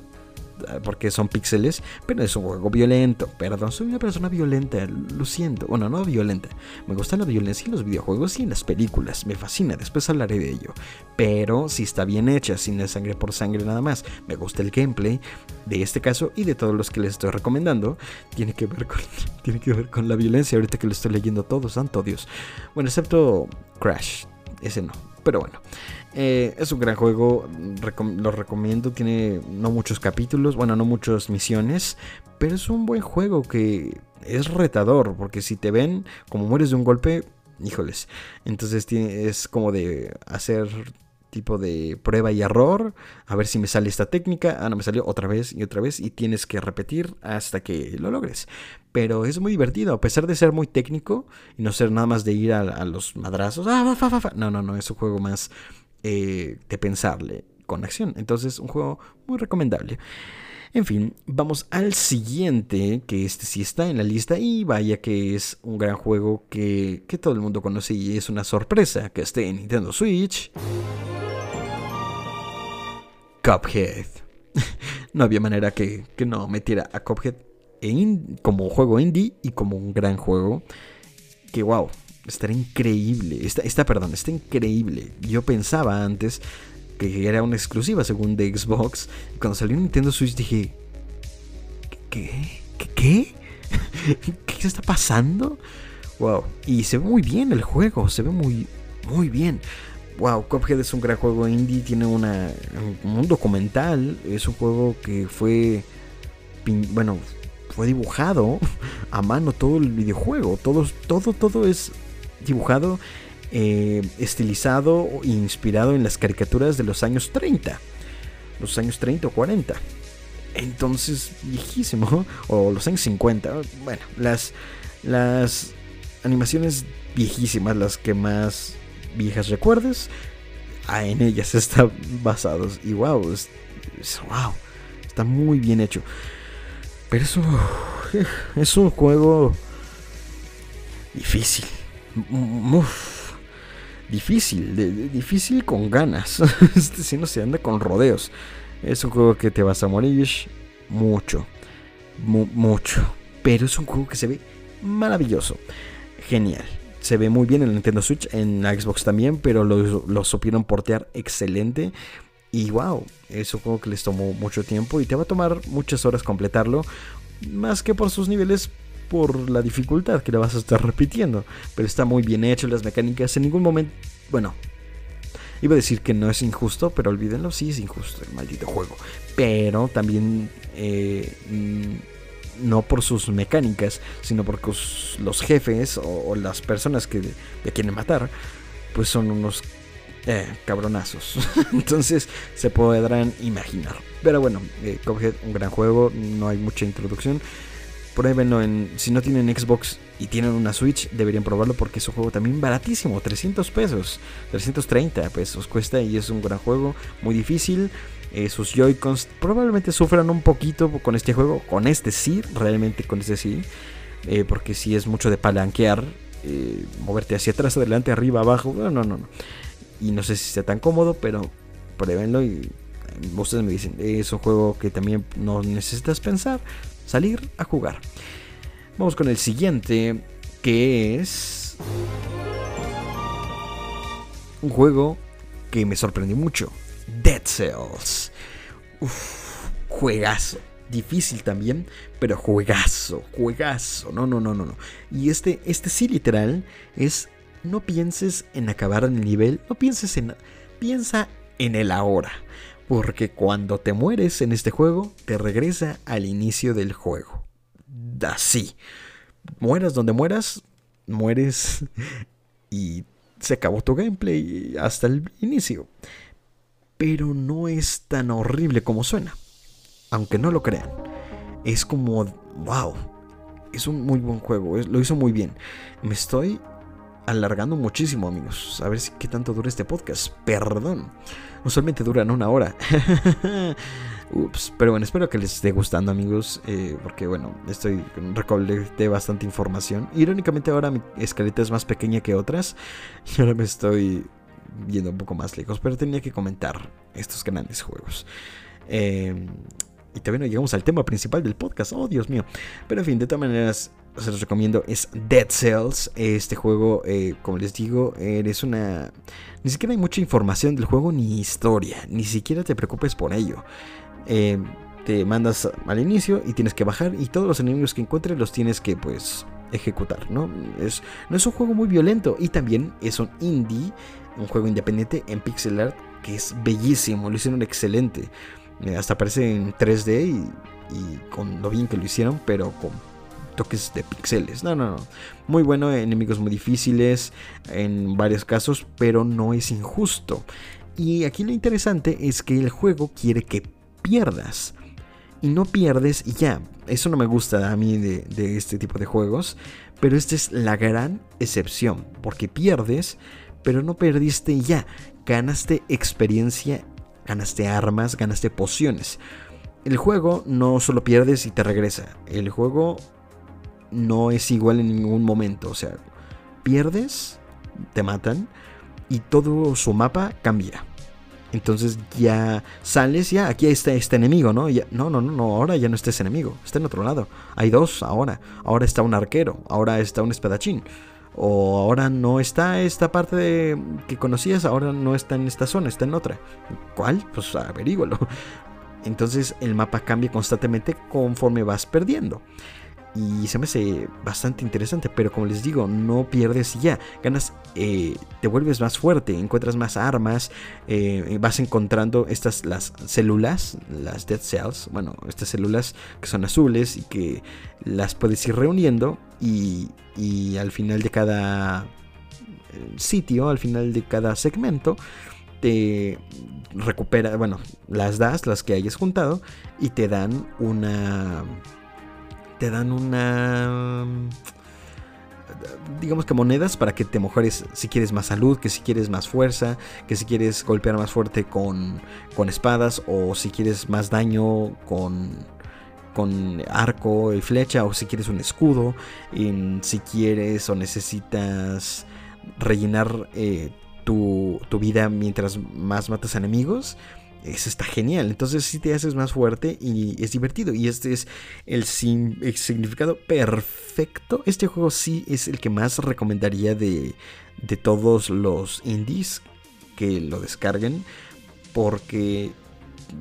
Speaker 1: porque son píxeles, pero es un juego violento. Perdón, soy una persona violenta, lo siento. Bueno, no violenta. Me gusta la violencia en los videojuegos y en las películas. Me fascina, después hablaré de ello. Pero si está bien hecha, sin de sangre por sangre nada más. Me gusta el gameplay de este caso y de todos los que les estoy recomendando. Tiene que ver con, (laughs) tiene que ver con la violencia ahorita que lo estoy leyendo todo, santo Dios. Bueno, excepto Crash. Ese no. Pero bueno. Eh, es un gran juego, lo recomiendo, tiene no muchos capítulos, bueno, no muchas misiones, pero es un buen juego que es retador, porque si te ven como mueres de un golpe, híjoles, entonces es como de hacer tipo de prueba y error, a ver si me sale esta técnica, ah, no me salió otra vez y otra vez y tienes que repetir hasta que lo logres. Pero es muy divertido, a pesar de ser muy técnico y no ser nada más de ir a, los madrazos, ah, no, no, no, es un juego más eh, de pensarle con acción. Entonces, un juego muy recomendable. En fin, vamos al siguiente, que este sí está en la lista y vaya que es un gran juego que, que todo el mundo conoce y es una sorpresa que esté en Nintendo Switch. Cuphead. (laughs) no había manera que, que, no metiera a Cuphead como juego indie y como un gran juego. Que wow, Estará increíble. Está, está, perdón, está increíble. Yo pensaba antes que era una exclusiva según de Xbox. Cuando salió Nintendo Switch dije, ¿qué? ¿Qué? ¿Qué? (laughs) ¿Qué está pasando? Wow. Y se ve muy bien el juego, se ve muy, muy bien. Wow, Cuphead es un gran juego indie, tiene una, un documental, es un juego que fue, bueno, fue dibujado (laughs) a mano todo el videojuego, todo, todo, todo es dibujado eh, estilizado e inspirado en las caricaturas de los años 30. Los años 30 o 40. Entonces, viejísimo. (laughs) O los años 50. Bueno, las, las animaciones viejísimas, las que más viejas recuerdes, en ellas (laughs) están basados. Y wow, wow, está muy bien hecho. Pero eso (laughs) es un juego difícil. Difícil, difícil con ganas. (laughs) Este si no se anda con rodeos. Es un juego que te vas a morir mucho. mucho. Pero es un juego que se ve maravilloso. Genial se ve muy bien en Nintendo Switch, en Xbox también, pero lo, lo supieron portear excelente. Y wow, es un juego que les tomó mucho tiempo y te va a tomar muchas horas completarlo, más que por sus niveles, por la dificultad que le vas a estar repitiendo. Pero está muy bien hecho las mecánicas, en ningún momento, bueno, iba a decir que no es injusto, pero olvídenlo, sí es injusto el maldito juego. Pero también... Eh, mm, no por sus mecánicas, sino porque los jefes o, las personas que le quieren matar, pues son unos eh, cabronazos. (laughs) Entonces se podrán imaginar. Pero bueno, eh, un gran juego, no hay mucha introducción. Pruébenlo en. Si no tienen Xbox y tienen una Switch, deberían probarlo porque es un juego también baratísimo, 300 pesos, 330 pesos cuesta y es un gran juego, muy difícil. Eh, sus Joy-Cons probablemente sufran un poquito con este juego. Con este sí, realmente con este sí. Eh, porque sí es mucho de palanquear. Eh, moverte hacia atrás, adelante, arriba, abajo. No, no, no. Y no sé si sea tan cómodo, pero pruébenlo y ustedes me dicen. Es un juego que también no necesitas pensar. Salir a jugar. Vamos con el siguiente. Que es... Un juego que me sorprendió mucho. Dead Cells. Uf, juegazo. Difícil también, pero juegazo, juegazo. No, no, no, no, no. Y este, este sí literal es, no pienses en acabar en el nivel, no pienses en, piensa en el ahora. Porque cuando te mueres en este juego, te regresa al inicio del juego. Así. Mueras donde mueras, mueres y se acabó tu gameplay hasta el inicio pero no es tan horrible como suena. Aunque no lo crean. Es como, wow, es un muy buen juego, lo hizo muy bien. Me estoy alargando muchísimo, amigos. A ver si qué tanto dura este podcast. Perdón. Usualmente duran una hora. (laughs) Ups, pero bueno, espero que les esté gustando, amigos. Eh, porque bueno, estoy recolecté bastante información. Irónicamente, ahora mi escaleta es más pequeña que otras. (laughs) Y ahora me estoy yendo un poco más lejos, pero tenía que comentar estos grandes juegos. Em, y también llegamos al tema principal del podcast, oh Dios mío. Pero en fin, de todas maneras, se los recomiendo, es Dead Cells. Este juego, eh, como les digo, es una... Ni siquiera hay mucha información del juego ni historia, ni siquiera te preocupes por ello. Em, te mandas al inicio y tienes que bajar y todos los enemigos que encuentres los tienes que pues ejecutar, ¿no? Es, no es un juego muy violento y también es un indie un juego independiente en pixel art que es bellísimo, lo hicieron excelente. Eh, hasta parece en 3D y, con lo bien que lo hicieron, pero con toques de pixeles. No, no, no. Muy bueno, enemigos muy difíciles en varios casos, pero no es injusto. Y aquí lo interesante es que el juego quiere que pierdas. Y no pierdes y ya. Eso no me gusta a mí de, de este tipo de juegos. Pero esta es la gran excepción. Porque pierdes pero no perdiste ya. Ganaste experiencia, ganaste armas, ganaste pociones. El juego no solo pierdes y te regresa. El juego no es igual en ningún momento. O sea, pierdes, te matan y todo su mapa cambia. Entonces ya sales, ya aquí está este enemigo, ¿no? no, no, no, no, ahora ya no está ese enemigo, está en otro lado. Hay dos ahora. Ahora está un arquero, ahora está un espadachín o ahora no está esta parte que conocías, ahora no está en esta zona, está en otra. ¿Cuál? Pues averígualo. (laughs) Entonces el mapa cambia constantemente conforme vas perdiendo. Y se me hace bastante interesante, pero como les digo, no pierdes ya, ganas, eh, te vuelves más fuerte, encuentras más armas, eh, vas encontrando estas, las células, las dead cells, bueno, estas células que son azules y que las puedes ir reuniendo y, y al final de cada sitio al final de cada segmento te recupera, bueno, las das, las que hayas juntado, y te dan una. Te dan una. Digamos que monedas para que te mejores si quieres más salud, que si quieres más fuerza, que si quieres golpear más fuerte con, con espadas, o si quieres más daño con, con arco y flecha, o si quieres un escudo, si quieres o necesitas rellenar eh, tu, vida mientras más matas enemigos. Eso está genial. Entonces si te haces más fuerte y es divertido. Y este es el, significado perfecto. Este juego sí es el que más recomendaría de, de todos los indies que lo descarguen. Porque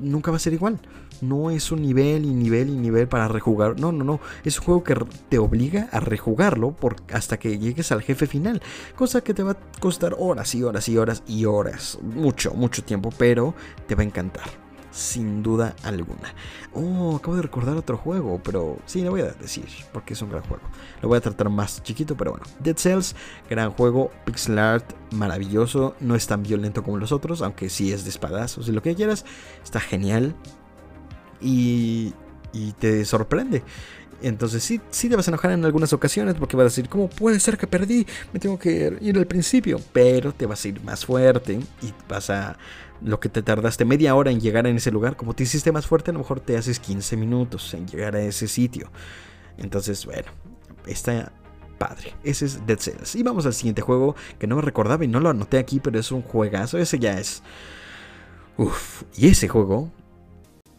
Speaker 1: nunca va a ser igual no es un nivel y nivel y nivel para rejugar. No, no, no. Es un juego que te obliga a rejugarlo por, hasta que llegues al jefe final. Cosa que te va a costar horas y horas y horas y horas. Mucho, mucho tiempo, pero te va a encantar. Sin duda alguna. Oh, acabo de recordar otro juego, pero sí, lo voy a decir, porque es un gran juego. Lo voy a tratar más chiquito, pero bueno. Dead Cells, gran juego, pixel art, maravilloso. No es tan violento como los otros, aunque sí es de espadazos y lo que quieras. Está genial y, te sorprende. Entonces sí, sí te vas a enojar en algunas ocasiones porque vas a decir, ¿cómo puede ser que perdí? Me tengo que ir al principio. Pero te vas a ir más fuerte y vas a... Lo que te tardaste media hora en llegar a ese lugar, como te hiciste más fuerte, a lo mejor te haces 15 minutos en llegar a ese sitio. Entonces, bueno, está padre. Ese es Dead Cells. Y vamos al siguiente juego que no me recordaba y no lo anoté aquí, pero es un juegazo. Ese ya es... Uf, y ese juego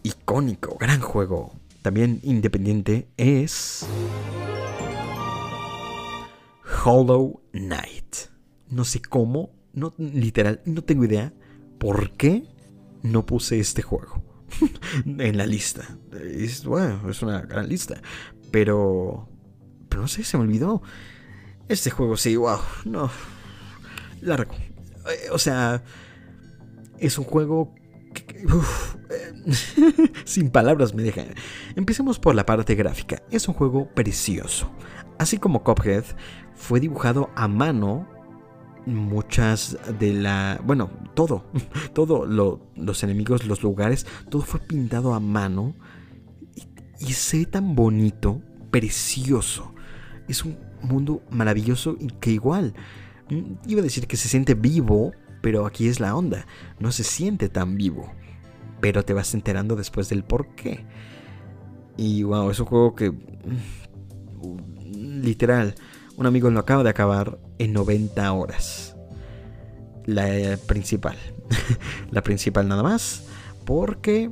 Speaker 1: icónico, gran juego, también independiente, es Hollow Knight. No sé cómo, no, literal, no tengo idea por qué no puse este juego (laughs) en la lista. Es, bueno, es una gran lista, pero, pero no sé, se me olvidó. Este juego sí, wow, no, largo. Eh, o sea, es un juego (laughs) sin palabras me dejan. Empecemos por la parte gráfica. Es un juego precioso. Así como Cuphead, fue dibujado a mano muchas de la... Bueno, todo. (laughs) Todo los enemigos, los lugares, todo fue pintado a mano. Y, y se ve tan bonito, precioso. Es un mundo maravilloso y que igual... Mm, iba a decir que se siente vivo, pero aquí es la onda. No se siente tan vivo pero te vas enterando después del por qué. Y wow, es un juego que mm, literal, un amigo lo acaba de acabar en 90 horas. La principal. (laughs) la principal nada más. Porque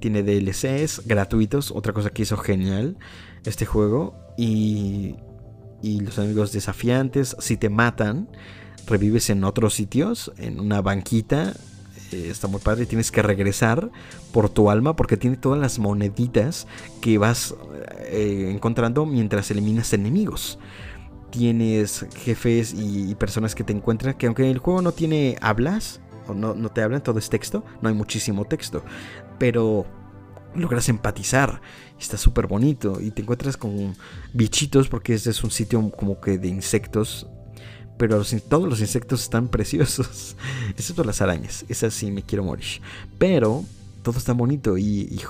Speaker 1: tiene DLCs gratuitos. Otra cosa que hizo genial este juego. Y, y los amigos desafiantes, si te matan, revives en otros sitios, en una banquita eh, está muy padre. Tienes que regresar por tu alma porque tiene todas las moneditas que vas eh, encontrando mientras eliminas enemigos. Tienes jefes y, personas que te encuentran que aunque el juego no tiene hablas, o no, no te hablan, todo es texto, no hay muchísimo texto, pero logras empatizar. Está súper bonito y te encuentras con bichitos porque este es un sitio como que de insectos pero todos los insectos están (laughs) preciosos, excepto las arañas, esas sí me quiero morir. Pero todo está bonito y,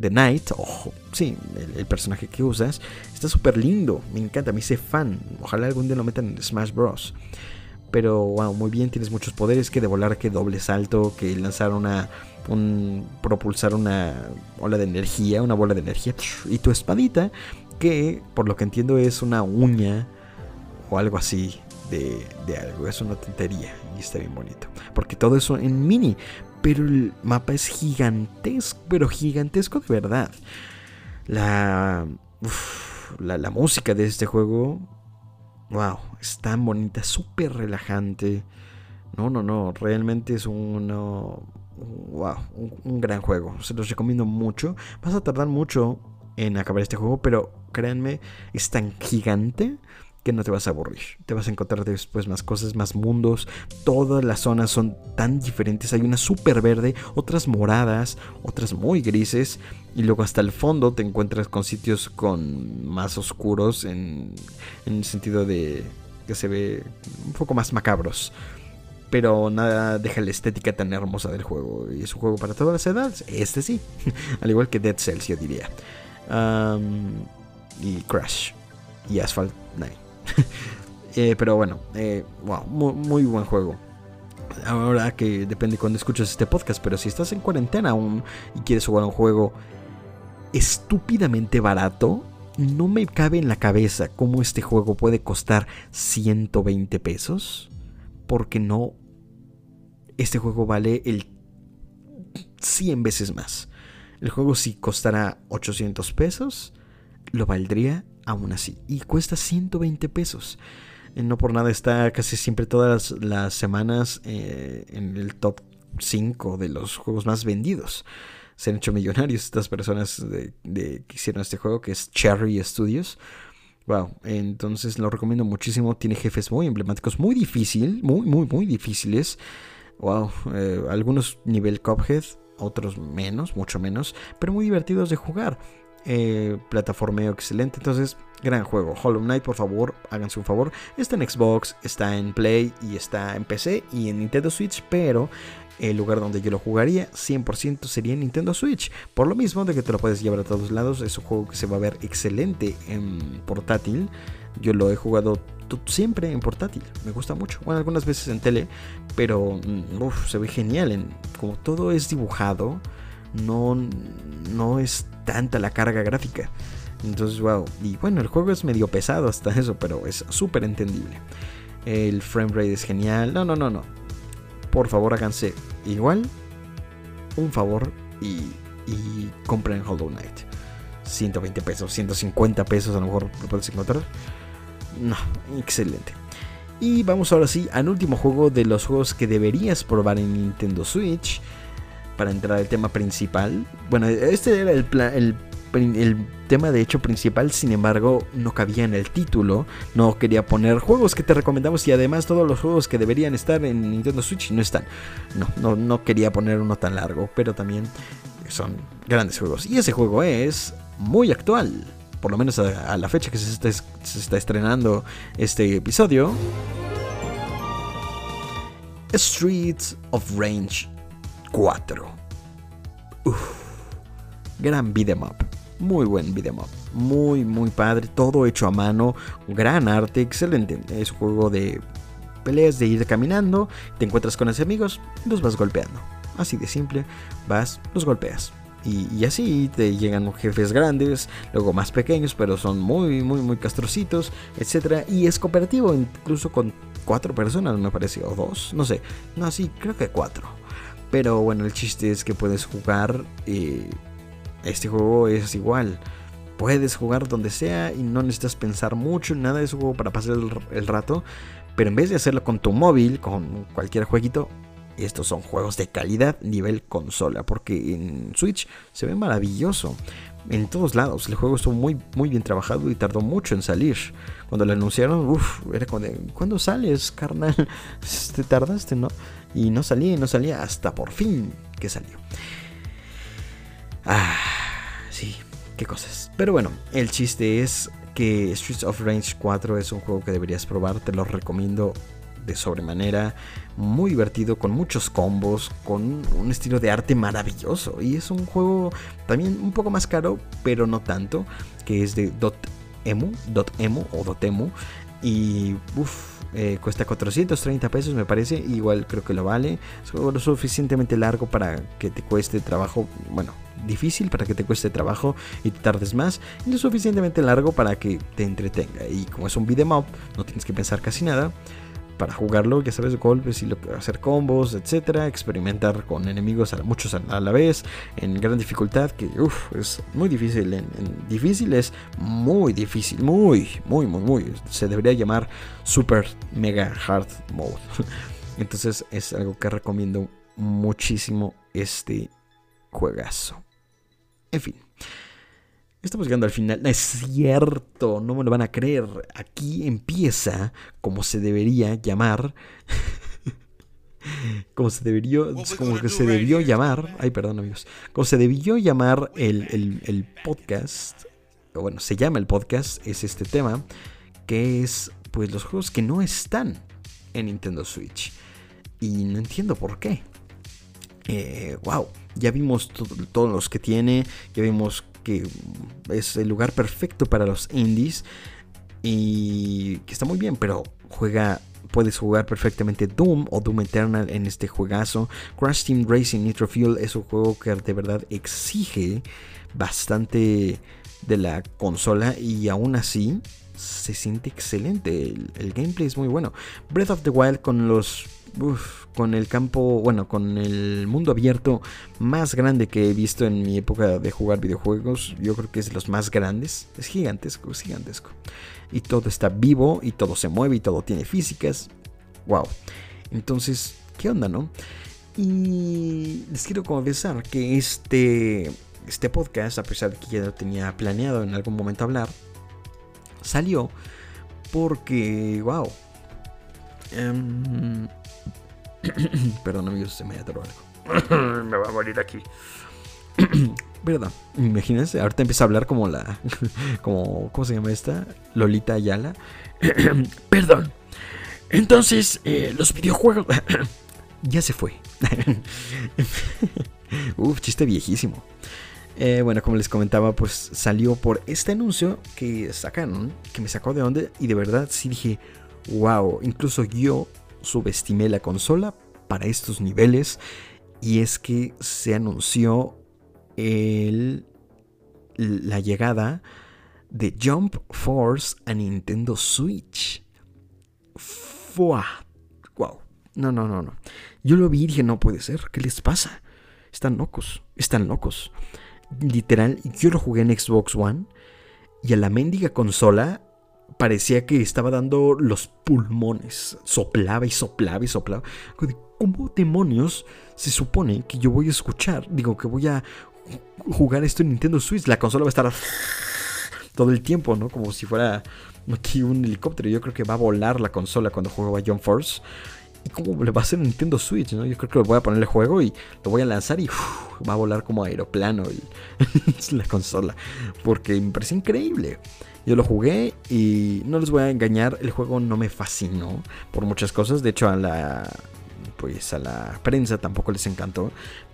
Speaker 1: The Knight, ojo, sí, el, personaje que usas, está súper lindo, me encanta, me hice fan, ojalá algún día lo metan en Smash Bros. Pero wow, muy bien, tienes muchos poderes, que de volar, que doble salto, que lanzar una, un, propulsar una ola de energía, una bola de energía, y tu espadita, que por lo que entiendo es una uña o algo así, de, algo. Es una tontería y está bien bonito. Porque todo eso en mini. Pero el mapa es gigantesco, pero gigantesco de verdad. La, la, música de este juego, wow, es tan bonita, súper relajante. No, no, no, realmente es un, wow, un, gran juego. Se los recomiendo mucho. Vas a tardar mucho en acabar este juego, pero créanme, es tan gigante que no te vas a aburrir. Te vas a encontrar después más cosas, más mundos. Todas las zonas son tan diferentes. Hay unas súper verde, otras moradas, otras muy grises. Y luego hasta el fondo te encuentras con sitios con más oscuros en, en el sentido de que se ve un poco más macabros. Pero nada deja la estética tan hermosa del juego. Y es un juego para todas las edades. Este sí. (laughs) Al igual que Dead Cells, yo diría. y Crash. Y Asphalt 9. (laughs) Eh, pero bueno, eh, wow, muy, buen juego. Ahora que depende cuando escuchas este podcast, pero si estás en cuarentena aún y quieres jugar un juego estúpidamente barato, no me cabe en la cabeza cómo este juego puede costar 120 pesos. Porque no. Este juego vale el 100 veces más. El juego si costará 800 pesos, lo valdría aún así. Y cuesta 120 pesos. Eh, no por nada está casi siempre todas las semanas eh, en el top 5 de los juegos más vendidos. Se han hecho millonarios estas personas de, que hicieron este juego, que es Cherry Studios. Wow, entonces lo recomiendo muchísimo. Tiene jefes muy emblemáticos, muy difícil, muy, muy, muy difíciles. Wow, eh, algunos nivel Cuphead, otros menos, mucho menos, pero muy divertidos de jugar. Eh, plataformeo excelente, entonces gran juego. Hollow Knight, por favor, háganse un favor. Está en Xbox, está en Play y está en PC y en Nintendo Switch, pero el lugar donde yo lo jugaría 100% sería en Nintendo Switch. Por lo mismo de que te lo puedes llevar a todos lados, es un juego que se va a ver excelente en portátil. Yo lo he jugado siempre en portátil, me gusta mucho. Bueno, algunas veces en tele, pero mm, se ve genial. En, como todo es dibujado, no, no es tanta la carga gráfica. Entonces, wow. Y bueno, el juego es medio pesado hasta eso, pero es súper entendible. El frame rate es genial. No, no, no, no. Por favor, háganse igual. Un favor y, y compren Hollow Knight. 120 pesos, 150 pesos a lo mejor lo puedes encontrar. No, excelente. Y vamos ahora sí al último juego de los juegos que deberías probar en Nintendo Switch. Para entrar al tema principal. Bueno, este era el, tema de hecho principal, sin embargo, no cabía en el título. No quería poner juegos que te recomendamos y además todos los juegos que deberían estar en Nintendo Switch no están. No, no, quería poner uno tan largo, pero también son grandes juegos. Y ese juego es muy actual, por lo menos a, la fecha que se está, se está estrenando este episodio. Streets of Range 4. Uf, gran beat'em up muy buen video Muy, muy padre. Todo hecho a mano. Gran arte. Excelente. Es un juego de peleas, de ir caminando. Te encuentras con los amigos. Los vas golpeando. Así de simple. Vas, los golpeas. Y, así te llegan jefes grandes, luego más pequeños, pero son muy, muy, muy castrocitos, etc. Y es cooperativo, incluso con cuatro personas, me parece, o dos, no sé. No, sí, creo que cuatro. Pero bueno, el chiste es que puedes jugar. Este juego es igual. Puedes jugar donde sea y no necesitas pensar mucho. Nada de un juego para pasar el, rato. Pero en vez de hacerlo con tu móvil, con cualquier jueguito, estos son juegos de calidad nivel consola. Porque en Switch se ve maravilloso. En todos lados. El juego estuvo muy, muy bien trabajado y tardó mucho en salir. Cuando lo anunciaron, uff, era como de, ¿cuándo sales, carnal? (laughs) Te tardaste, ¿no? Y no salía y no salía hasta por fin que salió. Ah, sí, qué cosas. Pero bueno, el chiste es que Streets of Range 4 es un juego que deberías probar, te lo recomiendo de sobremanera, muy divertido, con muchos combos, con un estilo de arte maravilloso. Y es un juego también un poco más caro, pero no tanto, que es de Dotemu, Dotemu o Dotemu. Y uff, eh, cuesta 430 pesos me parece, igual creo que lo vale. Es lo suficientemente largo para que te cueste trabajo, bueno, difícil para que te cueste trabajo y tardes más, y lo suficientemente largo para que te entretenga. Y como es un beat'em up, no tienes que pensar casi nada para jugarlo, ya sabes, golpes y hacer combos, etcétera, experimentar con enemigos a muchos a la vez, en gran dificultad, que es muy difícil. En, difícil es muy difícil, muy, muy, muy, muy. Se debería llamar Super Mega Hard Mode. (laughs) Entonces es algo que recomiendo muchísimo este juegazo. En fin. Estamos llegando al final. es cierto, no me lo van a creer. Aquí empieza como se debería llamar. (laughs) como se debería. Como que se debió llamar. Ay, perdón, amigos. Como se debió llamar el, el podcast. O bueno, se llama el podcast. Es este tema. Que es pues los juegos que no están en Nintendo Switch. Y no entiendo por qué. wow, eh, ya vimos todos los que tiene, ya vimos que es el lugar perfecto para los indies y que está muy bien, pero juega puedes jugar perfectamente Doom o Doom Eternal en este juegazo. Crash Team Racing Nitro Fuel es un juego que de verdad exige bastante de la consola y aún así se siente excelente. El, gameplay es muy bueno. Breath of the Wild con los... con el campo, bueno, con el mundo abierto más grande que he visto en mi época de jugar videojuegos. Yo creo que es de los más grandes. Es gigantesco, es gigantesco. Y todo está vivo y todo se mueve y todo tiene físicas. Wow. Entonces, ¿qué onda, no? Y les quiero confesar que este este podcast, a pesar de que ya lo tenía planeado en algún momento hablar, salió porque, wow. (coughs) perdón amigos, se me atoró algo. (coughs) me va a morir aquí. (coughs) ¿Verdad? Imagínense, ahorita empieza a hablar como la. (laughs) como, ¿Cómo se llama esta? Lolita Ayala. Perdón. Entonces, eh, los videojuegos. ya se fue. (laughs) Uf, chiste viejísimo. Eh, bueno, como les comentaba, pues salió por este anuncio que sacaron, que me sacó de onda y de verdad sí dije, wow, incluso yo subestimé la consola para estos niveles y es que se anunció el, la llegada de Jump Force a Nintendo Switch. Fua. Wow. No, no, no, no. Yo lo vi y dije, no puede ser. ¿Qué les pasa? Están locos. Están locos literal, yo lo jugué en Xbox One y a la mendiga consola parecía que estaba dando los pulmones. Soplaba y soplaba y soplaba. ¿Cómo demonios se supone que yo voy a escuchar? Digo, que voy a jugar esto en Nintendo Switch. La consola va a estar (laughs) todo el tiempo, ¿no? Como si fuera aquí un helicóptero. Yo creo que va a volar la consola cuando juego a John Force. ¿Y cómo le va a hacer Nintendo Switch? ¿no? Yo creo que voy a ponerle juego y lo voy a lanzar y va a volar como aeroplano (laughs) la consola. Porque me parece increíble. Yo lo jugué y no les voy a engañar, el juego no me fascinó por muchas cosas. De hecho, a la pues a la prensa tampoco les encantó.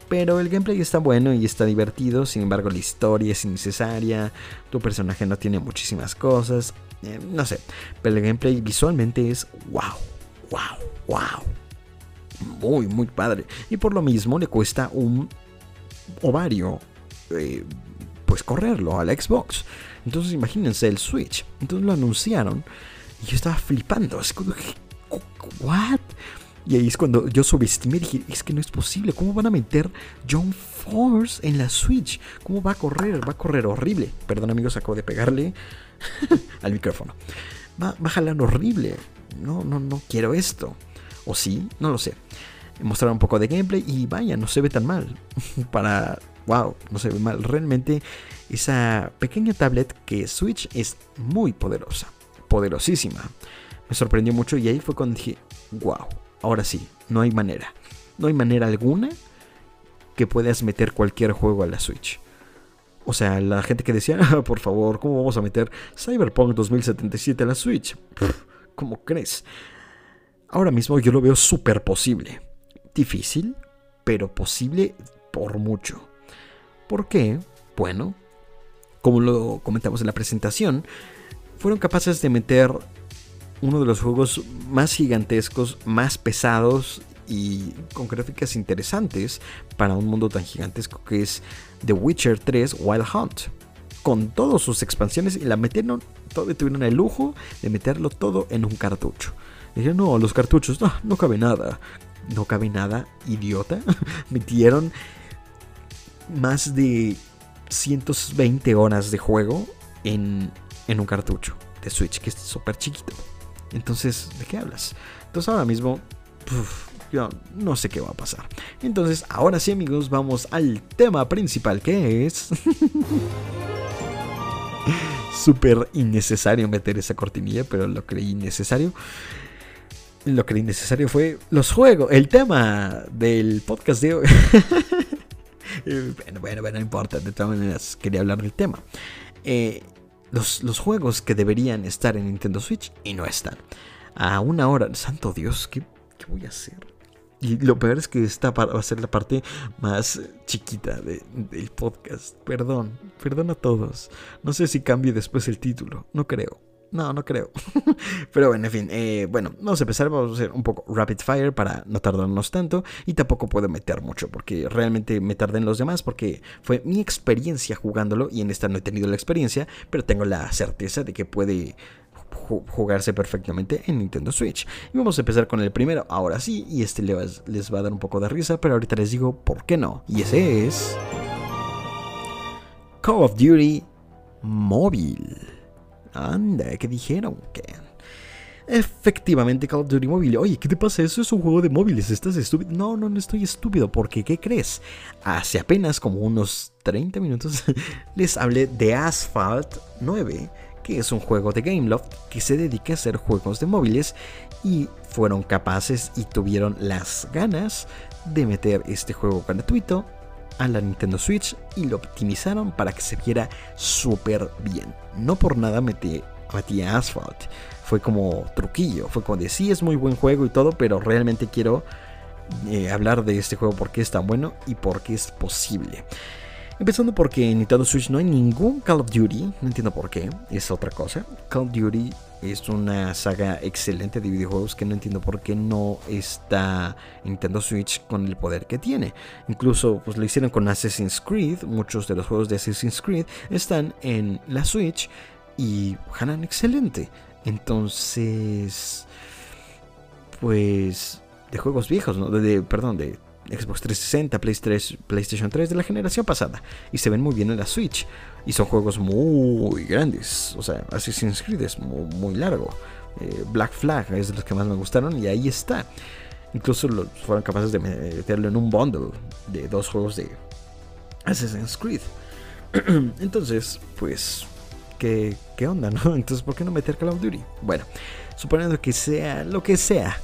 Speaker 1: Pero el gameplay está bueno y está divertido. Sin embargo, la historia es innecesaria. Tu personaje no tiene muchísimas cosas. Eh, no sé. Pero el gameplay visualmente es wow wow, wow. Muy, muy padre. Y por lo mismo le cuesta un ovario, eh, pues correrlo a la Xbox. Entonces imagínense el Switch. Entonces lo anunciaron y yo estaba flipando. Es como, ¿what? Y ahí es cuando yo subestimé dije, es que no es posible. ¿Cómo van a meter John Force en la Switch? ¿Cómo va a correr? Va a correr horrible. Perdón amigos, acabo de pegarle (laughs) al micrófono. Va, va a jalar horrible no, no, no quiero esto. O sí, no lo sé. Mostrar un poco de gameplay y vaya, no se ve tan mal. (laughs) Para, wow, no se ve mal. Realmente esa pequeña tablet que Switch es muy poderosa. Poderosísima. Me sorprendió mucho y ahí fue cuando dije, wow, ahora sí, no hay manera. No hay manera alguna que puedas meter cualquier juego a la Switch. O sea, la gente que decía, ah, por favor, ¿cómo vamos a meter Cyberpunk 2077 a la Switch? ¿Cómo crees? Ahora mismo yo lo veo súper posible. Difícil, pero posible por mucho. ¿Por qué? Bueno, como lo comentamos en la presentación, fueron capaces de meter uno de los juegos más gigantescos, más pesados y con gráficas interesantes para un mundo tan gigantesco que es The Witcher 3 Wild Hunt. Con todas sus expansiones y la metieron todo, tuvieron el lujo de meterlo todo en un cartucho. Dijeron, no, los cartuchos, no, no cabe nada. No cabe nada, idiota. (laughs) Metieron más de 120 horas de juego en, en un cartucho de Switch, que es súper chiquito. Entonces, ¿de qué hablas? Entonces ahora mismo, yo no sé qué va a pasar. Entonces, ahora sí amigos, vamos al tema principal que es... (laughs) súper innecesario meter esa cortinilla, pero lo creí necesario. Lo creí necesario fue los juegos, el tema del podcast de hoy. (laughs) bueno, bueno, bueno, no importa, de todas maneras quería hablar del tema. Eh, los, los juegos que deberían estar en Nintendo Switch y no están. A una hora, santo Dios, ¿qué, qué voy a hacer? Y lo peor es que esta va a ser la parte más chiquita del podcast. Perdón, perdón a todos. No sé si cambie después el título, no creo. No, no creo. (laughs) Pero bueno, en fin. Eh, bueno, vamos a empezar. Vamos a hacer un poco rapid fire para no tardarnos tanto. Y tampoco puedo meter mucho porque realmente me tardé en los demás porque fue mi experiencia jugándolo y en esta no he tenido la experiencia, pero tengo la certeza de que puede jugarse perfectamente en Nintendo Switch. Y vamos a empezar con el primero, ahora sí, y este les va a dar un poco de risa, pero ahorita les digo por qué no. Y ese es... Call of Duty Móvil. Anda, ¿qué dijeron? ¿Qué? Efectivamente, Call of Duty Móvil. Oye, ¿qué te pasa? Eso es un juego de móviles. ¿Estás estúpido? No, no, no estoy estúpido. Porque, ¿qué crees? Hace apenas como unos 30 minutos (laughs) les hablé de Asphalt 9 que es un juego de Gameloft que se dedica a hacer juegos de móviles y fueron capaces y tuvieron las ganas de meter este juego gratuito a la Nintendo Switch y lo optimizaron para que se viera súper bien. No por nada metí, metí Asphalt. Fue como truquillo, fue como de sí es muy buen juego y todo, pero realmente quiero eh, hablar de este juego porque es tan bueno y porque es posible. Empezando porque en Nintendo Switch no hay ningún Call of Duty, no entiendo por qué, es otra cosa. Call of Duty es una saga excelente de videojuegos que no entiendo por qué no está en Nintendo Switch con el poder que tiene. Incluso pues lo hicieron con Assassin's Creed, muchos de los juegos de Assassin's Creed están en la Switch y jalan excelente. Entonces, pues de juegos viejos, ¿no? de perdón, de Xbox 360, PlayStation 3 de la generación pasada. Y se ven muy bien en la Switch. Y son juegos muy grandes. O sea, Assassin's Creed es muy, largo. Eh, Black Flag es de los que más me gustaron y ahí está. Incluso fueron capaces de meterlo en un bundle de dos juegos de Assassin's Creed. (clears throat) Entonces, pues, ¿qué, ¿qué onda, (laughs) no? Entonces, ¿por qué no meter Call of Duty? Bueno, suponiendo que sea lo que sea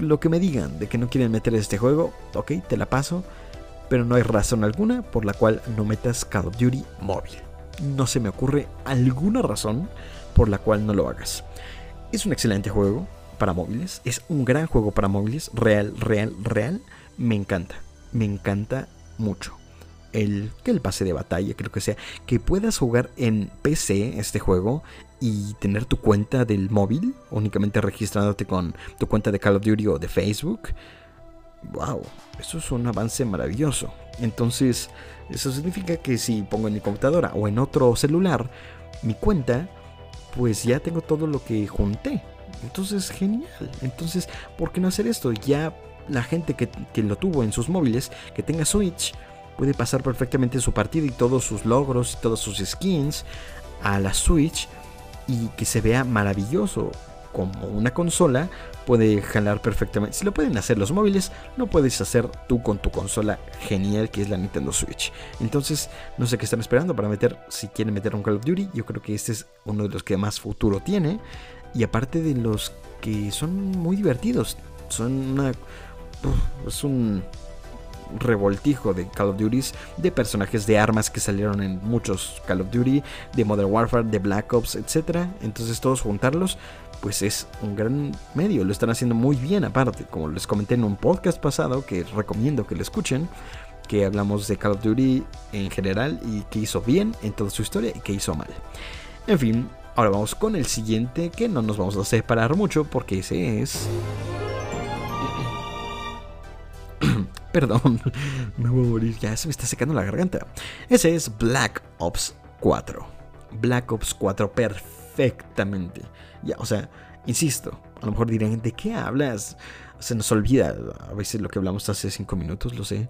Speaker 1: lo que me digan de que no quieren meter este juego, ok, te la paso, pero no hay razón alguna por la cual no metas Call of Duty móvil. No se me ocurre alguna razón por la cual no lo hagas. Es un excelente juego para móviles, es un gran juego para móviles, real, real, real, me encanta, me encanta mucho el que el pase de batalla, creo que sea, que puedas jugar en PC este juego y tener tu cuenta del móvil, únicamente registrándote con tu cuenta de Call of Duty o de Facebook. Wow, eso es un avance maravilloso. Entonces, eso significa que si pongo en mi computadora o en otro celular mi cuenta, pues ya tengo todo lo que junté. Entonces, genial. Entonces, ¿por qué no hacer esto? Ya la gente que, que lo tuvo en sus móviles, que tenga Switch, puede pasar perfectamente su partida y todos sus logros y todos sus skins a la Switch y que se vea maravilloso como una consola puede jalar perfectamente. Si lo pueden hacer los móviles, lo puedes hacer tú con tu consola genial que es la Nintendo Switch. Entonces, no sé qué están esperando para meter, si quieren meter un Call of Duty, yo creo que este es uno de los que más futuro tiene. Y aparte de los que son muy divertidos, son una... Es un revoltijo de Call of Duty, de personajes de armas que salieron en muchos Call of Duty, de Modern Warfare, de Black Ops, etc. Entonces todos juntarlos, pues es un gran medio, lo están haciendo muy bien aparte, como les comenté en un podcast pasado que recomiendo que lo escuchen, que hablamos de Call of Duty en general y que hizo bien en toda su historia y que hizo mal. En fin, ahora vamos con el siguiente que no nos vamos a separar mucho porque ese es... (coughs) Perdón, (laughs) me voy a morir, ya se me está secando la garganta. Ese es Black Ops 4. Black Ops 4 perfectamente. Ya, o sea, insisto, a lo mejor dirán, ¿de qué hablas? Se nos olvida a veces lo que hablamos hace 5 minutos, lo sé.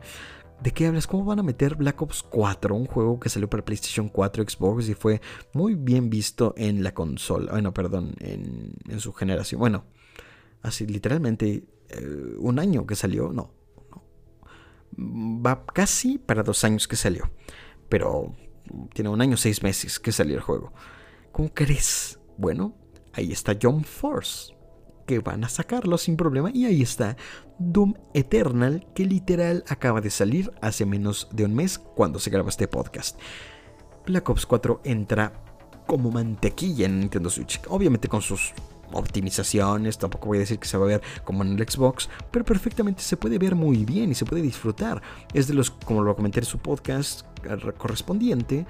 Speaker 1: ¿De qué hablas? ¿Cómo van a meter Black Ops 4? Un juego que salió para PlayStation 4, Xbox y fue muy bien visto en la consola. Bueno, perdón, en, su generación. Bueno, así literalmente eh, un año que salió. No, va casi para dos años que salió. Pero tiene un año, seis meses que salió el juego. ¿Cómo crees? Bueno, ahí está John Force, que van a sacarlo sin problema. Y ahí está Doom Eternal, que literal acaba de salir hace menos de un mes cuando se graba este podcast. Black Ops 4 entra como mantequilla en Nintendo Switch. Obviamente con sus optimizaciones, tampoco voy a decir que se va a ver como en el Xbox, pero perfectamente se puede ver muy bien y se puede disfrutar. Es de los, como lo comenté en su podcast correspondiente,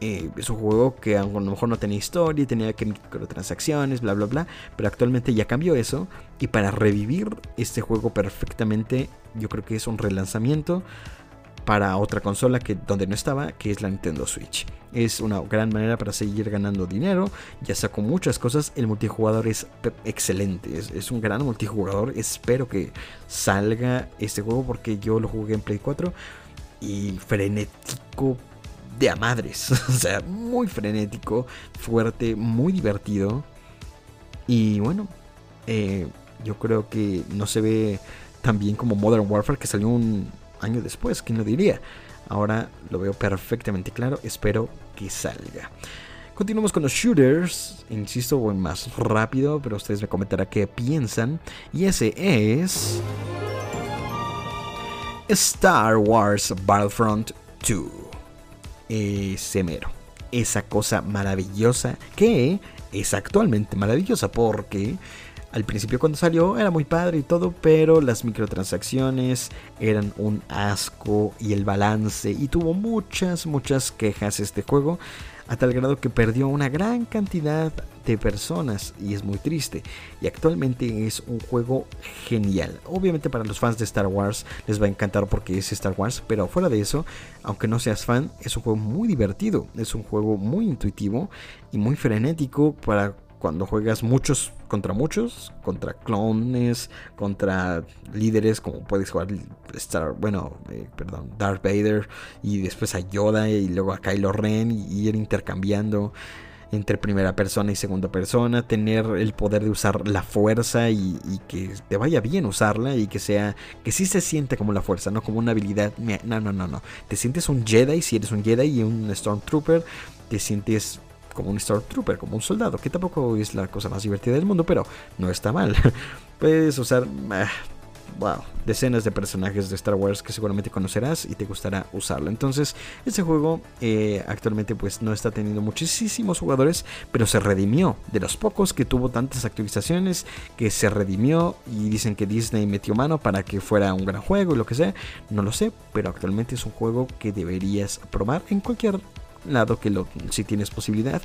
Speaker 1: eh, es un juego que a lo mejor no tenía historia, tenía que microtransacciones, bla bla bla, pero actualmente ya cambió eso y para revivir este juego perfectamente, yo creo que es un relanzamiento para otra consola que donde no estaba, que es la Nintendo Switch. Es una gran manera para seguir ganando dinero, ya sacó muchas cosas, el multijugador es excelente, es, es un gran multijugador, espero que salga este juego porque yo lo jugué en Play 4 y frenético de a madres. (laughs) o sea, muy frenético, fuerte, muy divertido. Y bueno, eh, yo creo que no se ve tan bien como Modern Warfare que salió un año después, ¿quién lo diría? Ahora lo veo perfectamente claro, espero que salga. Continuamos con los shooters, insisto, voy más rápido, pero ustedes me comentarán qué piensan. Y ese es... Star Wars Battlefront 2. Ese mero. Esa cosa maravillosa que es actualmente maravillosa porque al principio cuando salió era muy padre y todo, pero las microtransacciones eran un asco y el balance y tuvo muchas, muchas quejas este juego a tal grado que perdió una gran cantidad personas y es muy triste. Y actualmente es un juego genial. Obviamente para los fans de Star Wars les va a encantar porque es Star Wars, pero fuera de eso, aunque no seas fan, es un juego muy divertido, es un juego muy intuitivo y muy frenético para cuando juegas muchos contra muchos, contra clones, contra líderes, como puedes jugar Star, bueno, eh, perdón, Darth Vader y después a Yoda y luego a Kylo Ren y ir intercambiando entre primera persona y segunda persona, tener el poder de usar la fuerza y, que te vaya bien usarla y que sea, que sí se siente como la fuerza, no como una habilidad. No, no, no, no. Te sientes un Jedi si eres un Jedi y un Stormtrooper, te sientes como un Stormtrooper, como un soldado, que tampoco es la cosa más divertida del mundo, pero no está mal. (laughs) Puedes usar, wow, decenas de personajes de Star Wars que seguramente conocerás y te gustará usarlo. Entonces, este juego eh, actualmente pues no está teniendo muchísimos jugadores, pero se redimió de los pocos que tuvo tantas actualizaciones, que se redimió y dicen que Disney metió mano para que fuera un gran juego y lo que sea. No lo sé, pero actualmente es un juego que deberías probar en cualquier lado que lo, si tienes posibilidad.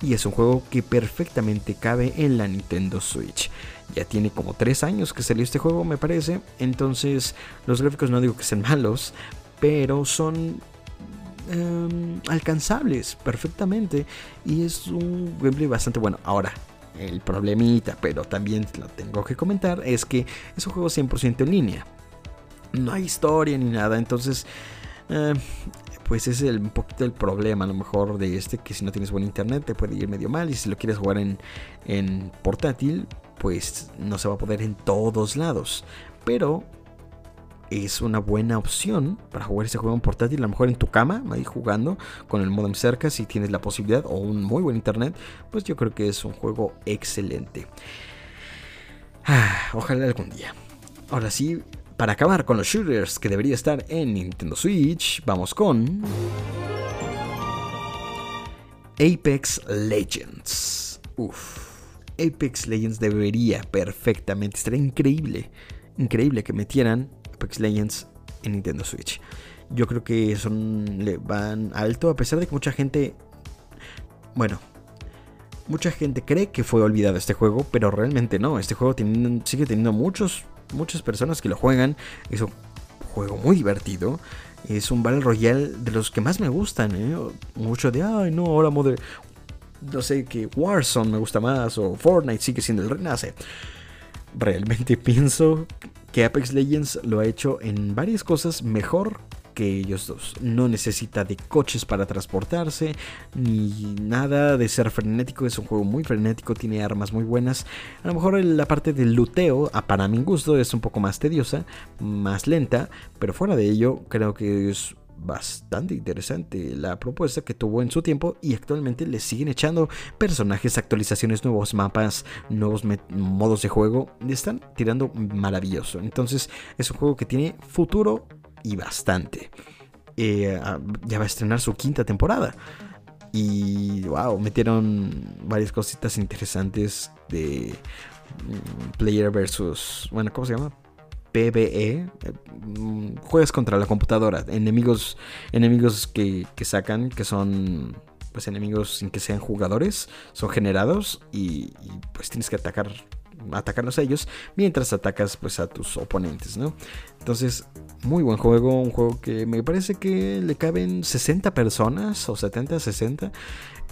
Speaker 1: Y es un juego que perfectamente cabe en la Nintendo Switch. Ya tiene como 3 años que salió este juego, me parece. Entonces, los gráficos no digo que sean (laughs) malos, pero son em, alcanzables perfectamente. Y es un gameplay bastante bueno. Ahora, el problemita, pero también lo tengo que comentar, es que es un juego 100% en línea. No hay historia ni nada, entonces eh, pues es el, un poquito el problema a lo mejor de este, que si no tienes buen internet te puede ir medio mal y si lo quieres jugar en, en portátil, pues no se va a poder en todos lados. Pero es una buena opción para jugar este juego en portátil, a lo mejor en tu cama, ahí jugando con el modem cerca, si tienes la posibilidad o un muy buen internet, pues yo creo que es un juego excelente. Ah, ojalá algún día. Ahora sí, para acabar con los shooters que debería estar en Nintendo Switch, vamos con Apex Legends. Uf, Apex Legends debería perfectamente, estaría increíble, increíble que metieran Apex Legends en Nintendo Switch. Yo creo que son le van alto a pesar de que mucha gente bueno, mucha gente cree que fue olvidado este juego, pero realmente no. Este juego sigue teniendo muchos muchas personas que lo juegan. Es un juego muy divertido. Es un Battle Royale de los que más me gustan. ¿eh? Mucho de, ay, no, ahora Modern. No sé, que Warzone me gusta más. O Fortnite sigue siendo el renace. Realmente (laughs) pienso que Apex Legends lo ha hecho en varias cosas mejor que ellos dos. No necesita de coches para transportarse, ni nada de ser frenético. Es un juego muy frenético, tiene armas muy buenas. A lo mejor la parte del luteo, para mi gusto, es un poco más tediosa, más lenta, pero fuera de ello, creo que es bastante interesante la propuesta que tuvo en su tiempo y actualmente le siguen echando personajes, actualizaciones, nuevos mapas, nuevos modos de juego. Le están tirando maravilloso. Entonces es un juego que tiene futuro y bastante. Eh, ah, ya va a estrenar su quinta temporada. Y wow, metieron varias cositas interesantes de mm, player versus, bueno, ¿cómo se llama? PvE, mm, juegas contra la computadora, enemigos, enemigos que, sacan, que son pues enemigos sin que sean jugadores, son generados y, y pues tienes que atacar atacarlos a ellos mientras atacas pues a tus oponentes, ¿no? Entonces, muy buen juego, un juego que me parece que le caben 60 personas o 70, 60,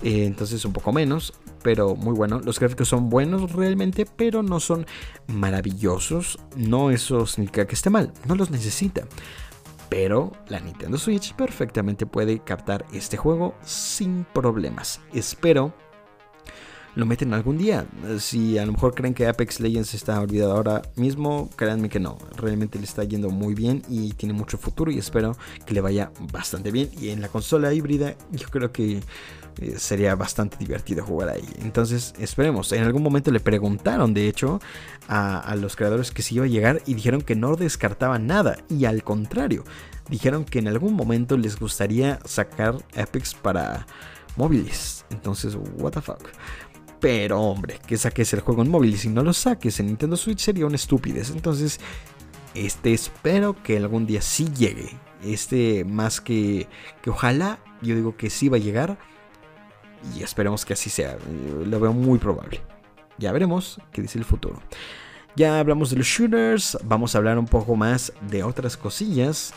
Speaker 1: eh, entonces un poco menos, pero muy bueno. Los gráficos son buenos realmente, pero no son maravillosos, no eso significa que esté mal, no los necesita. Pero la Nintendo Switch perfectamente puede captar este juego sin problemas. Espero lo meten algún día. Si a lo mejor creen que Apex Legends está olvidado ahora mismo, créanme que no. Realmente le está yendo muy bien y tiene mucho futuro y espero que le vaya bastante bien. Y en la consola híbrida yo creo que sería bastante divertido jugar ahí. Entonces esperemos. En algún momento le preguntaron, de hecho, a, a los creadores que si iba a llegar y dijeron que no descartaban nada. Y al contrario, dijeron que en algún momento les gustaría sacar Apex para móviles. Entonces, what the fuck. Pero hombre, que saques el juego en móvil y si no lo saques en Nintendo Switch sería una estupidez. Entonces, este espero que algún día sí llegue. Este más que, que ojalá, yo digo que sí va a llegar. Y esperemos que así sea. Lo veo muy probable. Ya veremos qué dice el futuro. Ya hablamos de los shooters. Vamos a hablar un poco más de otras cosillas.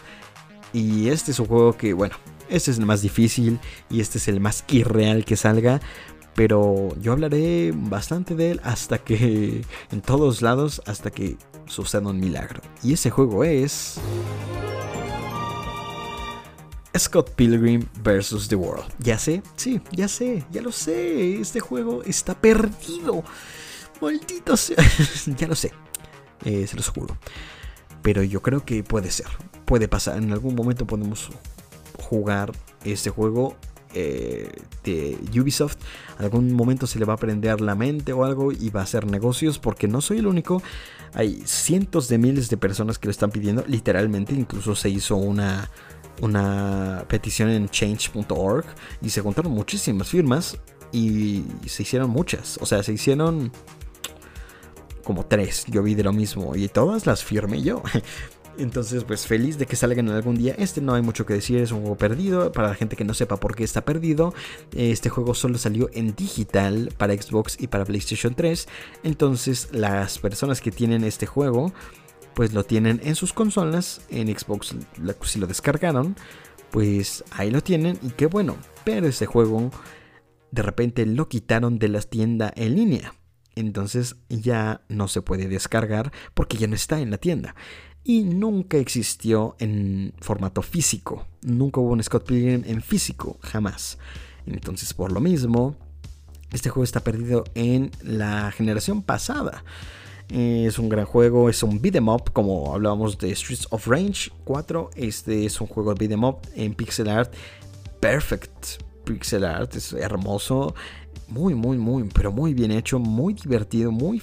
Speaker 1: Y este es un juego que, bueno, este es el más difícil y este es el más irreal que salga pero yo hablaré bastante de él hasta que, en todos lados, hasta que suceda un milagro. Y ese juego es... Scott Pilgrim vs. The World. Ya sé, sí, ya sé, ya lo sé. Este juego está perdido. Maldito sea. (laughs) ya lo sé. Eh, se los juro. Pero yo creo que puede ser. Puede pasar. En algún momento podemos jugar este juego eh, de Ubisoft, algún momento se le va a prender la mente o algo y va a hacer negocios porque no soy el único. Hay cientos de miles de personas que lo están pidiendo, literalmente, incluso se hizo una, una petición en change.org y se contaron muchísimas firmas y se hicieron muchas, o sea, se hicieron como tres, yo vi de lo mismo y todas las firmé yo. (laughs) Entonces, pues feliz de que salgan algún día. Este no hay mucho que decir, es un juego perdido. Para la gente que no sepa por qué está perdido, este juego solo salió en digital para Xbox y para PlayStation 3. Entonces, las personas que tienen este juego, pues lo tienen en sus consolas. En Xbox, si lo descargaron, pues ahí lo tienen y qué bueno. Pero este juego, de repente lo quitaron de la tienda en línea. Entonces ya no se puede descargar porque ya no está en la tienda y nunca existió en formato físico. Nunca hubo un Scott Pilgrim en físico, jamás. Entonces, por lo mismo, este juego está perdido en la generación pasada. Es un gran juego, es un beat'em up, como hablábamos de Streets of Range 4. Este es un juego beat'em up en pixel art, perfect pixel art, es hermoso, muy, muy, muy, pero muy bien hecho, muy divertido, muy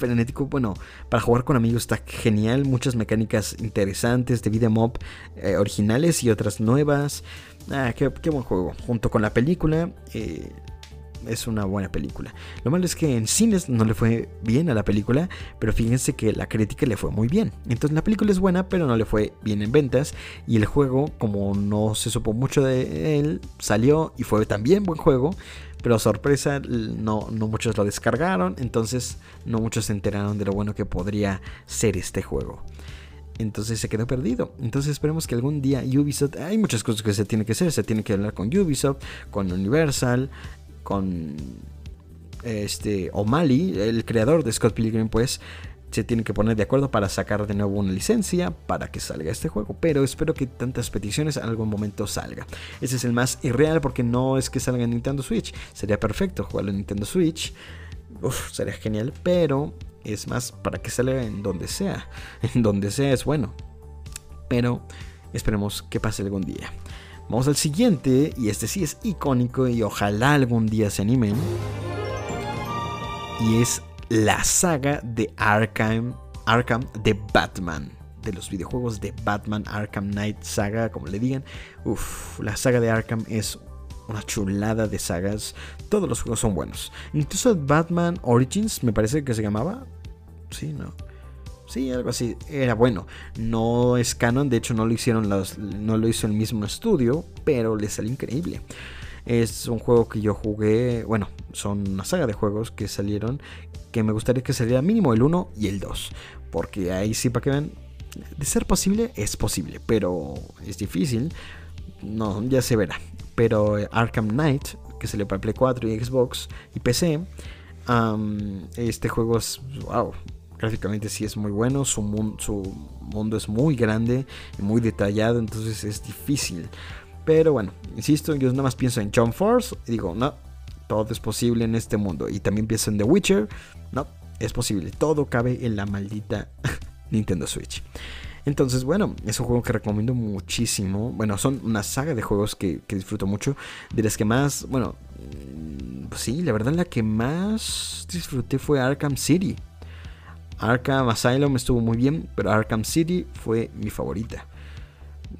Speaker 1: frenético. Bueno, para jugar con amigos está genial. Muchas mecánicas interesantes de vida mob eh, originales y otras nuevas. Ah, qué, buen juego. Junto con la película. Eh, es una buena película. Lo malo es que en cines no le fue bien a la película, pero fíjense que la crítica le fue muy bien. Entonces la película es buena, pero no le fue bien en ventas. Y el juego, como no se supo mucho de él, salió y fue también buen juego. Pero sorpresa, no, no muchos lo descargaron, entonces no muchos se enteraron de lo bueno que podría ser este juego. Entonces se quedó perdido. Entonces esperemos que algún día Ubisoft... Hay muchas cosas que se tiene que hacer. Se tiene que hablar con Ubisoft, con Universal, con este O'Malley, el creador de Scott Pilgrim, pues se tienen que poner de acuerdo para sacar de nuevo una licencia para que salga este juego. Pero espero que tantas peticiones en algún momento salga. Ese es el más irreal porque no es que salga en Nintendo Switch. Sería perfecto jugarlo en Nintendo Switch. Sería genial. Pero es más para que salga en donde sea. (laughs) En donde sea es bueno. Pero esperemos que pase algún día. Vamos al siguiente. Y este sí es icónico y ojalá algún día se animen. Y es la saga de Arkham, Arkham de Batman. De los videojuegos de Batman Arkham Knight Saga, como le digan. Uf, la saga de Arkham es una chulada de sagas. Todos los juegos son buenos. Incluso Batman Origins, me parece que se llamaba. Sí, no. Sí, algo así. Era bueno. No es canon, de hecho no lo hicieron los, no lo hizo el mismo estudio, pero le salió increíble. Es un juego que yo jugué, bueno, son una saga de juegos que salieron que me gustaría que saliera mínimo el 1 y el 2, porque ahí sí para que vean, de ser posible es posible, pero es difícil. No, ya se verá. Pero Arkham Knight, que salió para Play 4 y Xbox y PC, este juego es, wow, gráficamente sí es muy bueno, su, mundo es muy grande y muy detallado, entonces es difícil. Pero bueno, insisto, yo nada más pienso en John Force y digo, no, todo es posible en este mundo. Y también pienso en The Witcher, no, es posible, todo cabe en la maldita (laughs) Nintendo Switch. Entonces, bueno, es un juego que recomiendo muchísimo. Bueno, son una saga de juegos que, disfruto mucho. De las que más, bueno, pues sí, la verdad la que más disfruté fue Arkham City. Arkham Asylum estuvo muy bien, pero Arkham City fue mi favorita.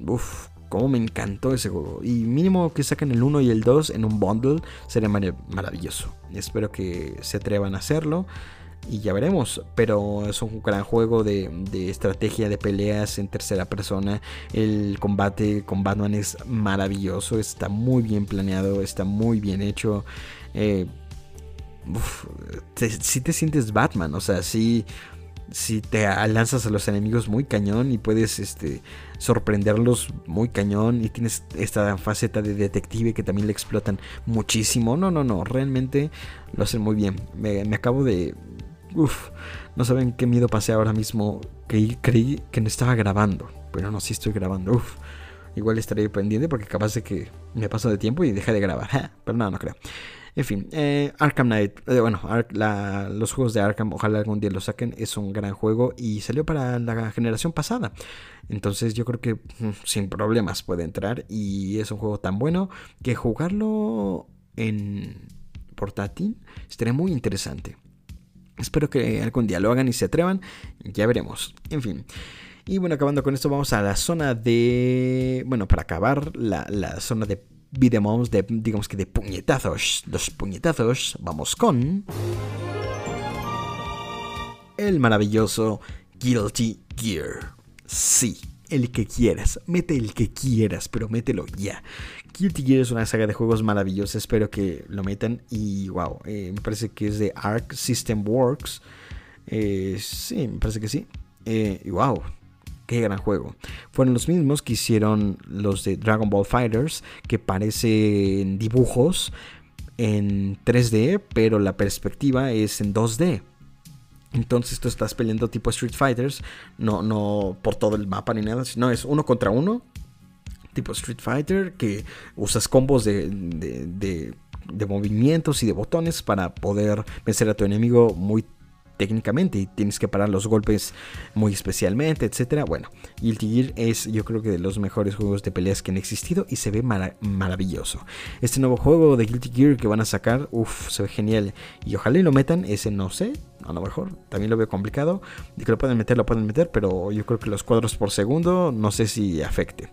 Speaker 1: Uf, cómo me encantó ese juego. Y mínimo que saquen el 1 y el 2 en un bundle sería maravilloso. Espero que se atrevan a hacerlo. Y ya veremos, pero es un gran juego de, estrategia de peleas en tercera persona. El combate con Batman es maravilloso, está muy bien planeado, está muy bien hecho. Eh, si te sientes Batman, o sea, si, si te lanzas a los enemigos muy cañón y puedes este, sorprenderlos muy cañón y tienes esta faceta de detective que también le explotan muchísimo. No, no, no, realmente lo hacen muy bien. Me, acabo de... Uf, no saben qué miedo pasé ahora mismo. Creí, creí que no estaba grabando, pero no, sí estoy grabando. Uf, igual estaré pendiente porque capaz de que me paso de tiempo y deja de grabar. (laughs) pero no, no creo. En fin, eh, Arkham Knight, eh, bueno, los juegos de Arkham, ojalá algún día lo saquen, es un gran juego y salió para la generación pasada. Entonces yo creo que mm, sin problemas puede entrar y es un juego tan bueno que jugarlo en portátil estaría muy interesante. Espero que algún día lo hagan y se atrevan, ya veremos. En fin. Y bueno, acabando con esto, vamos a la zona de. Bueno, para acabar, la, la zona de Videomoms de, digamos que de puñetazos. Los puñetazos, vamos con... El maravilloso Guilty Gear. Sí, el que quieras. Mete el que quieras, pero mételo ya. Guilty Gear es una saga de juegos maravillosa. Espero que lo metan. Y wow, eh, me parece que es de Arc System Works. Eh, sí, me parece que sí. Eh, y wow, qué gran juego. Fueron los mismos que hicieron los de Dragon Ball Fighters, que parecen dibujos en 3D, pero la perspectiva es en 2D. Entonces tú estás peleando tipo Street Fighters, no, no por todo el mapa ni nada, sino es uno contra uno, tipo Street Fighter, que usas combos de, de, de movimientos y de botones para poder vencer a tu enemigo muy técnicamente y tienes que parar los golpes muy especialmente, etcétera. Bueno, Guilty Gear es yo creo que de los mejores juegos de peleas que han existido y se ve maravilloso. Este nuevo juego de Guilty Gear que van a sacar, uff, se ve genial y ojalá lo metan, ese no sé, a lo mejor también lo veo complicado, de que lo pueden meter, lo pueden meter, pero yo creo que los cuadros por segundo no sé si afecte.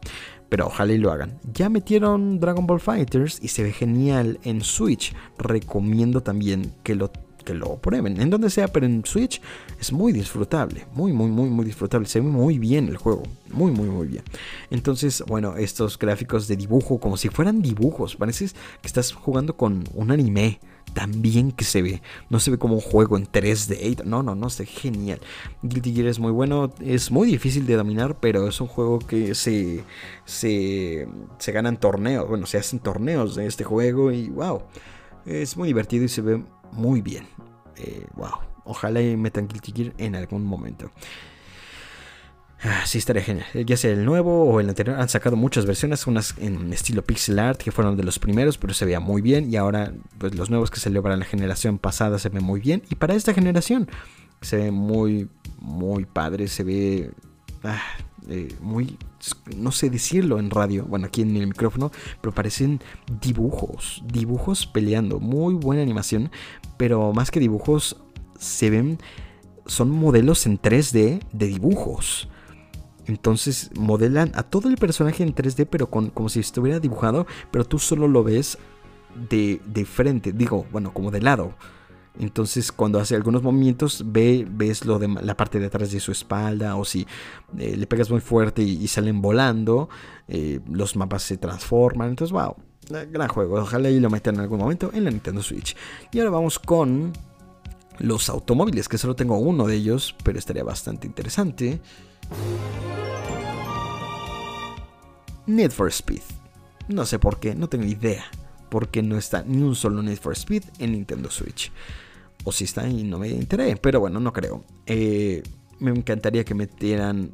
Speaker 1: Pero ojalá y lo hagan. Ya metieron Dragon Ball Fighters y se ve genial en Switch. Recomiendo también que lo que lo prueben, en donde sea, pero en Switch es muy disfrutable, muy, muy, muy, muy disfrutable, se ve muy bien el juego, muy, muy, muy bien. Entonces, bueno, estos gráficos de dibujo, como si fueran dibujos, parece que estás jugando con un anime, tan bien que se ve. No se ve como un juego en 3D. No, no, no, se genial. Guilty Gear es muy bueno. Es muy difícil de dominar, pero es un juego que se, se, se ganan torneos. Bueno, se hacen torneos de este juego y wow. Es muy divertido y se ve muy bien. Eh, wow. Ojalá metan Guilty en algún momento. Ah, sí, estaría genial. Ya sea el nuevo o el anterior, han sacado muchas versiones, unas en estilo pixel art, que fueron de los primeros, pero se veía muy bien. Y ahora, pues los nuevos que salió para la generación pasada se ven muy bien. Y para esta generación se ve muy, muy padre. Se ve ah, eh, muy, no sé decirlo en radio, bueno, aquí en el micrófono, pero parecen dibujos, dibujos peleando. Muy buena animación, pero más que dibujos, se ven, son modelos en 3D de dibujos. Entonces modelan a todo el personaje en 3D, pero con, como si estuviera dibujado, pero tú solo lo ves de, de frente, digo, bueno, como de lado. Entonces, cuando hace algunos movimientos, ve, ves la parte de atrás de su espalda. O si eh, le pegas muy fuerte y, salen volando, eh, los mapas se transforman. Entonces, wow, gran juego. Ojalá y lo metan en algún momento en la Nintendo Switch. Y ahora vamos con los automóviles, que solo tengo uno de ellos, pero estaría bastante interesante. Need for Speed. No sé por qué, no tengo idea. Porque no está ni un solo Need for Speed en Nintendo Switch. O si está y no me enteré, pero bueno, no creo. Eh, me encantaría que metieran.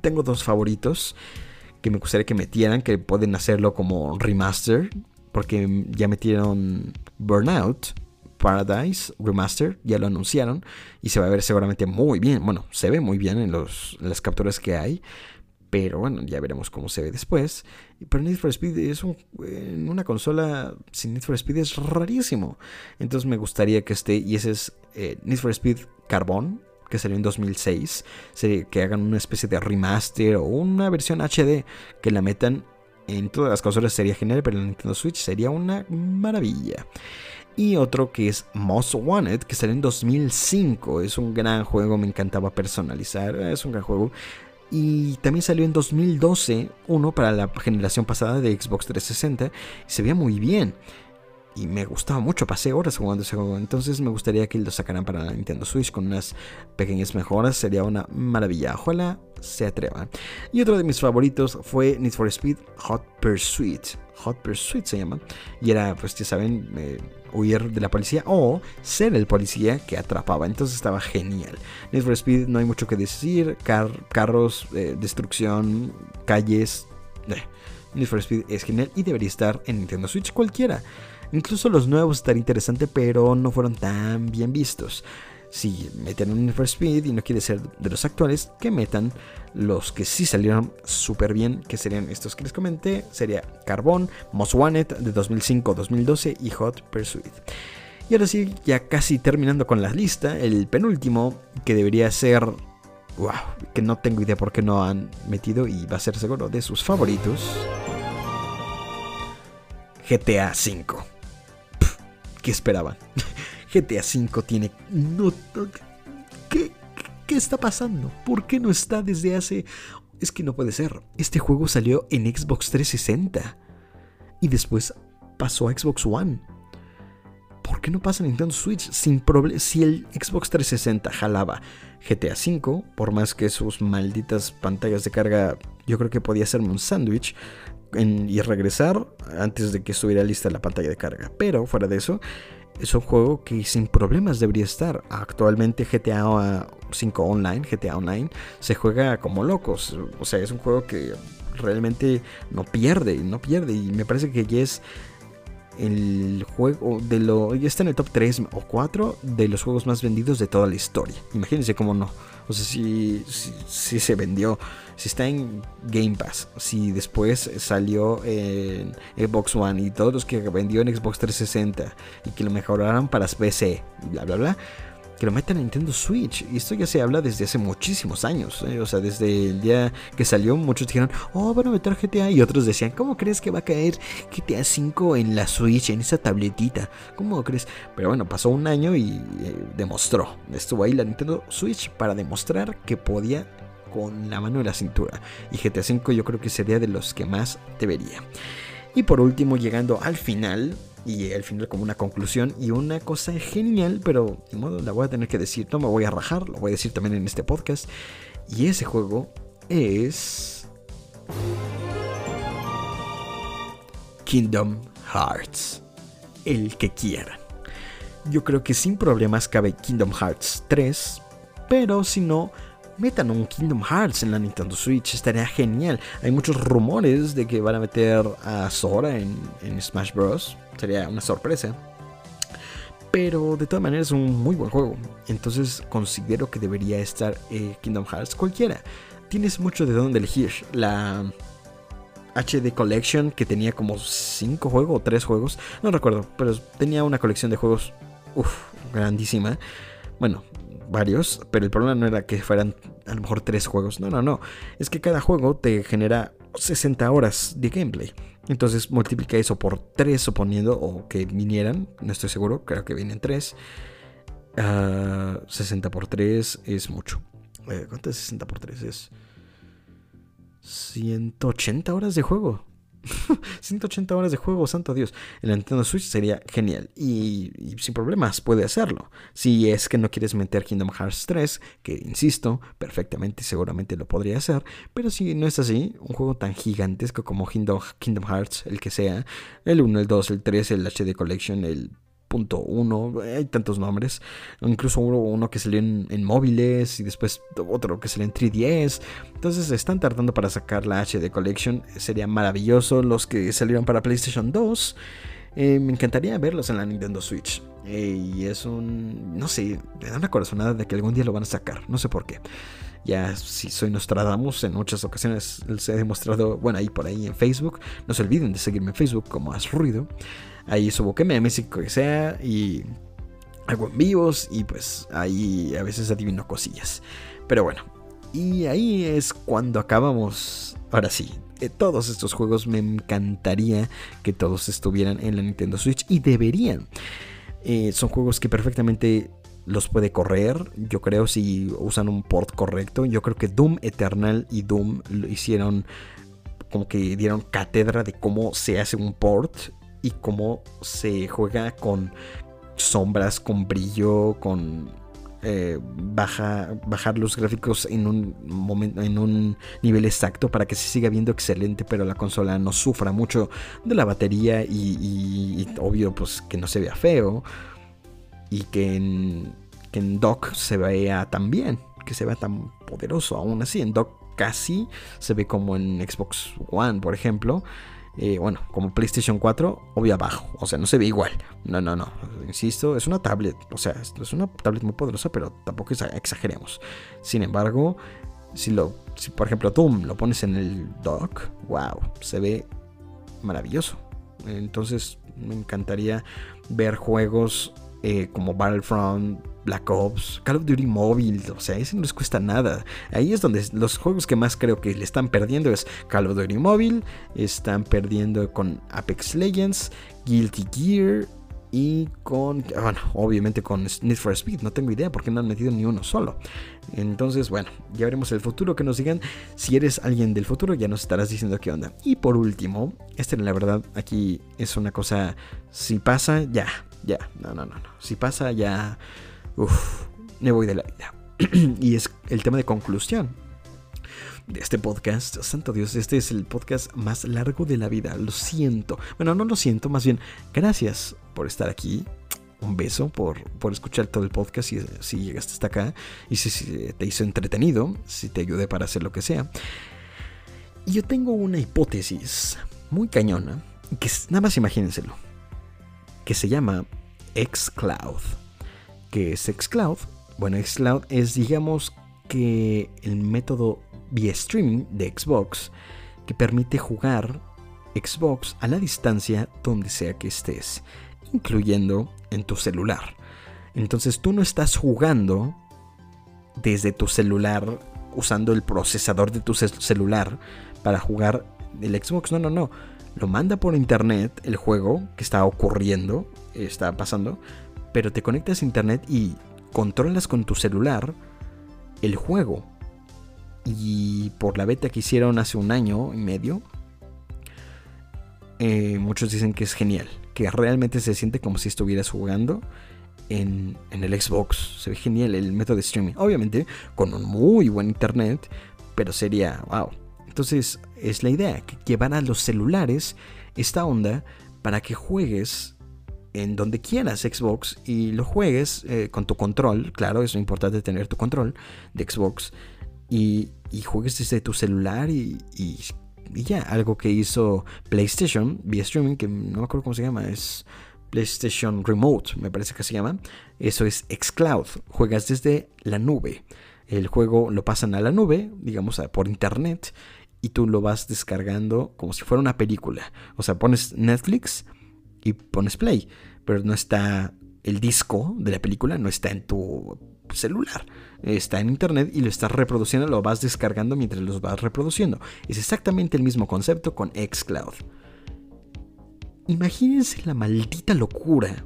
Speaker 1: Tengo dos favoritos que me gustaría que metieran, que pueden hacerlo como remaster, porque ya metieron Burnout, Paradise Remaster, ya lo anunciaron y se va a ver seguramente muy bien. Bueno, se ve muy bien en, los, las capturas que hay, pero bueno, ya veremos cómo se ve después. Pero Need for Speed es un, en una consola sin Need for Speed es rarísimo. Entonces me gustaría que esté, y ese es eh, Need for Speed Carbon, que salió en 2006, que hagan una especie de remaster o una versión HD que la metan en todas las consolas sería genial, pero en Nintendo Switch sería una maravilla. Y otro que es Most Wanted, que salió en 2005. Es un gran juego, me encantaba personalizar. Es un gran juego. Y también salió en 2012 uno para la generación pasada de Xbox 360. Y se veía muy bien. Y me gustaba mucho, pasé horas jugando ese juego. Entonces me gustaría que lo sacaran para la Nintendo Switch con unas pequeñas mejoras. Sería una maravilla. Ojalá se atreva. Y otro de mis favoritos fue Need for Speed Hot Pursuit. Hot Pursuit se llama. Y era, pues ya saben, eh, huir de la policía o ser el policía que atrapaba. Entonces estaba genial. Need for Speed no hay mucho que decir. carros, eh, destrucción, calles. Eh. Need for Speed es genial y debería estar en Nintendo Switch cualquiera. Incluso los nuevos estaría interesante, pero no fueron tan bien vistos si meten un Need Speed y no quiere ser de los actuales, que metan los que sí salieron súper bien, que serían estos que les comenté, sería Carbon, Most de 2005-2012 y Hot Pursuit. Y ahora sí, ya casi terminando con la lista, el penúltimo, que debería ser, wow, que no tengo idea por qué no han metido y va a ser seguro de sus favoritos, GTA V. ¿Qué esperaban? (laughs) GTA V tiene... No, ¿qué, ¿Qué está pasando? ¿Por qué no está desde hace... Es que no puede ser. Este juego salió en Xbox 360. Y después pasó a Xbox One. ¿Por qué no pasa en Nintendo Switch sin? Si el Xbox 360 jalaba GTA V, por más que sus malditas pantallas de carga, yo creo que podía hacerme un sándwich y regresar antes de que estuviera lista la pantalla de carga. Pero fuera de eso, es un juego que sin problemas debería estar. Actualmente GTA 5 Online, GTA Online, se juega como locos. O sea, es un juego que realmente no pierde, no pierde. Y me parece que ya es el juego de lo. Ya está en el top 3 o 4 de los juegos más vendidos de toda la historia. Imagínense cómo no. O sea, si, si, se vendió, si está en Game Pass, si después salió en Xbox One y todos los que vendió en Xbox 360 y que lo mejoraron para PC, bla, bla, bla que lo metan en Nintendo Switch. Y esto ya se habla desde hace muchísimos años. ¿eh? O sea, desde el día que salió, muchos dijeron, oh, van a meter GTA. Y otros decían, ¿cómo crees que va a caer GTA 5 en la Switch, en esa tabletita? ¿Cómo crees? Pero bueno, pasó un año y eh, demostró. Estuvo ahí la Nintendo Switch para demostrar que podía con la mano en la cintura. Y GTA 5 yo creo que sería de los que más debería. Y por último, llegando al final, y al final como una conclusión y una cosa genial, pero de modo la voy a tener que decir, no me voy a rajar, lo voy a decir también en este podcast. Y ese juego es Kingdom Hearts, el que quieran. Yo creo que sin problemas cabe Kingdom Hearts 3, pero si no, metan un Kingdom Hearts en la Nintendo Switch, estaría genial. Hay muchos rumores de que van a meter a Sora en, Smash Bros. Sería una sorpresa. Pero de todas maneras es un muy buen juego. Entonces considero que debería estar eh, Kingdom Hearts cualquiera. Tienes mucho de dónde elegir. La HD Collection que tenía como 5 juegos o 3 juegos. No recuerdo, pero tenía una colección de juegos. Uf, grandísima. Bueno, varios, pero el problema no era que fueran a lo mejor tres juegos. No, no, no. Es que cada juego te genera 60 horas de gameplay. Entonces multiplica eso por 3 suponiendo, o que vinieran, no estoy seguro, creo que vienen 3. 60 ah, por 3 es mucho. Eh, ¿Cuánto es 60 por 3? Es 180 horas de juego. (laughs) 180 horas de juego, santo Dios. En la Nintendo Switch sería genial. Y, sin problemas puede hacerlo. Si es que no quieres meter Kingdom Hearts 3, que insisto, perfectamente seguramente lo podría hacer. Pero si no es así, un juego tan gigantesco como Kingdom, Kingdom Hearts, el que sea, el 1, el 2, el 3, el HD Collection, el uno hay tantos nombres, incluso uno, que salió en, móviles y después otro que salió en 3DS, entonces están tardando para sacar la HD Collection, sería maravilloso los que salieron para PlayStation 2, eh, me encantaría verlos en la Nintendo Switch. Y es un. No sé, me da una corazonada de que algún día lo van a sacar. No sé por qué. Ya si soy Nostradamus, en muchas ocasiones les he demostrado, bueno, ahí por ahí en Facebook. No se olviden de seguirme en Facebook como Haz Ruido. Ahí subo que memes y que sea y hago en vivos y pues ahí a veces adivino cosillas. Pero bueno, y ahí es cuando acabamos. Ahora sí, eh, todos estos juegos me encantaría que todos estuvieran en la Nintendo Switch y deberían. Eh, son juegos que perfectamente los puede correr. Yo creo si usan un port correcto. Yo creo que Doom Eternal y Doom lo hicieron como que dieron cátedra de cómo se hace un port y cómo se juega con sombras, con brillo, con eh, baja, bajar los gráficos en un momento, en un nivel exacto para que se siga viendo excelente, pero la consola no sufra mucho de la batería y, obvio pues que no se vea feo y que en, que en dock se vea tan bien, que se vea tan poderoso aún así. En dock casi se ve como en Xbox One, por ejemplo. Eh, bueno, como PlayStation 4, obvio abajo. O sea, no se ve igual. No, no, no. Insisto, es una tablet. O sea, es una tablet muy poderosa, pero tampoco exageremos. Sin embargo, si lo, si por ejemplo Doom lo pones en el dock, wow, se ve maravilloso. Entonces, me encantaría ver juegos eh, como Battlefront, Black Ops, Call of Duty Mobile, o sea, eso no les cuesta nada. Ahí es donde los juegos que más creo que le están perdiendo es Call of Duty Mobile, están perdiendo con Apex Legends, Guilty Gear y con, bueno, obviamente con Need for Speed, no tengo idea porque no han metido ni uno solo. Entonces, bueno, ya veremos el futuro, que nos digan. Si eres alguien del futuro, ya nos estarás diciendo qué onda. Y por último, este la verdad aquí es una cosa, si pasa, ya, ya, no, no, no, no. Si pasa, ya, uff, me voy de la vida. (clears throat) y es el tema de conclusión de este podcast. Santo Dios, este es el podcast más largo de la vida. Lo siento. Bueno, no lo siento, más bien, gracias por estar aquí. Un beso por, por escuchar todo el podcast si, si llegaste hasta acá y si, te hizo entretenido, si te ayudé para hacer lo que sea. Y yo tengo una hipótesis muy cañona, que nada más imagínenselo, que se llama xCloud. ¿Qué es xCloud? Bueno, xCloud es digamos que el método vía streaming de Xbox que permite jugar Xbox a la distancia donde sea que estés, incluyendo en tu celular. Entonces tú no estás jugando desde tu celular usando el procesador de tu celular para jugar el Xbox. No, no, no. Lo manda por internet el juego que está ocurriendo, está pasando, pero te conectas a internet y controlas con tu celular el juego y por la beta que hicieron hace un año y medio, eh, muchos dicen que es genial, que realmente se siente como si estuvieras jugando en, el Xbox. Se ve genial el método de streaming. Obviamente con un muy buen internet, pero sería, wow. Entonces es la idea, que llevar a los celulares esta onda para que juegues en donde quieras Xbox y lo juegues eh, con tu control. Claro, es importante tener tu control de Xbox y, juegues desde tu celular y, ya, algo que hizo PlayStation vía streaming, que no me acuerdo cómo se llama, es PlayStation Remote, me parece que se llama. Eso es xCloud, juegas desde la nube. El juego lo pasan a la nube, digamos por internet, y tú lo vas descargando como si fuera una película. O sea, pones Netflix y pones play, pero no está el disco de la película, no está en tu celular. Está en internet y lo estás reproduciendo, lo vas descargando mientras lo vas reproduciendo. Es exactamente el mismo concepto con Xcloud. Imagínense la maldita locura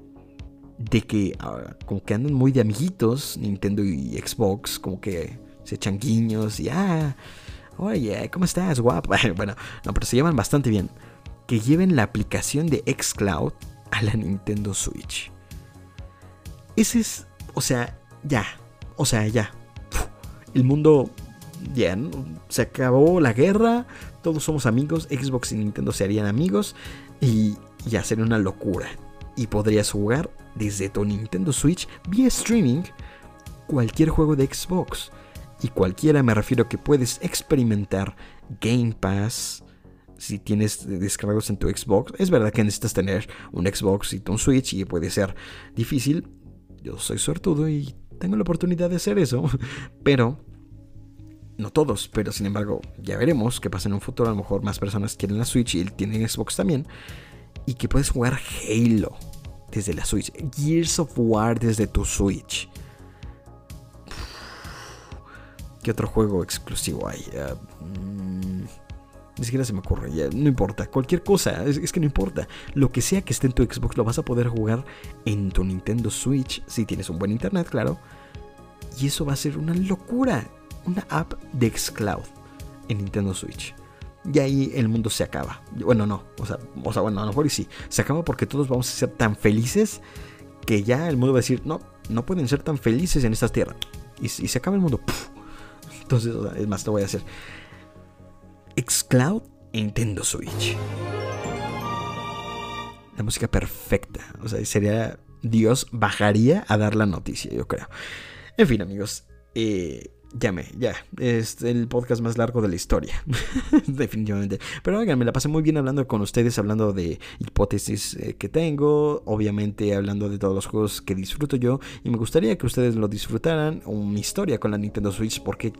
Speaker 1: de que ah, como que andan muy de amiguitos Nintendo y Xbox, como que se echan guiños y ah, oye, ¿cómo estás, guapo? (laughs) Bueno, no, pero se llevan bastante bien. Que lleven la aplicación de Xcloud a la Nintendo Switch. Ese es, o sea, ya, o sea, ya. El mundo ya, se acabó la guerra, todos somos amigos, Xbox y Nintendo se harían amigos y ya sería una locura. Y podrías jugar desde tu Nintendo Switch vía streaming cualquier juego de Xbox. Y cualquiera me refiero que puedes experimentar Game Pass si tienes descargados en tu Xbox. Es verdad que necesitas tener un Xbox y un Switch y puede ser difícil. Yo soy suertudo y tengo la oportunidad de hacer eso. (laughs) Pero no todos, pero sin embargo, ya veremos qué pasa en un futuro. A lo mejor más personas quieren la Switch y tienen Xbox también. Y que puedes jugar Halo desde la Switch. Gears of War desde tu Switch. ¿Qué otro juego exclusivo hay? Mm, ni siquiera se me ocurre. no importa. Cualquier cosa. Es, que no importa. Lo que sea que esté en tu Xbox lo vas a poder jugar en tu Nintendo Switch. Si tienes un buen internet, claro. Y eso va a ser una locura. Una app de Xcloud en Nintendo Switch. Y ahí el mundo se acaba. Bueno, no. O sea, o sea bueno, a lo mejor y sí. Se acaba porque todos vamos a ser tan felices que ya el mundo va a decir, no, no pueden ser tan felices en esta tierra. Y, se acaba el mundo. Entonces, es más, lo voy a hacer. Xcloud Nintendo Switch. La música perfecta. O sea, sería. Dios bajaría a dar la noticia, yo creo. En fin, amigos. Eh, Llame, ya. Es el podcast más largo de la historia. (laughs) Definitivamente. Pero oigan, me la pasé muy bien hablando con ustedes, hablando de hipótesis eh, que tengo, obviamente hablando de todos los juegos que disfruto yo. Y me gustaría que ustedes lo disfrutaran. Una historia con la Nintendo Switch, porque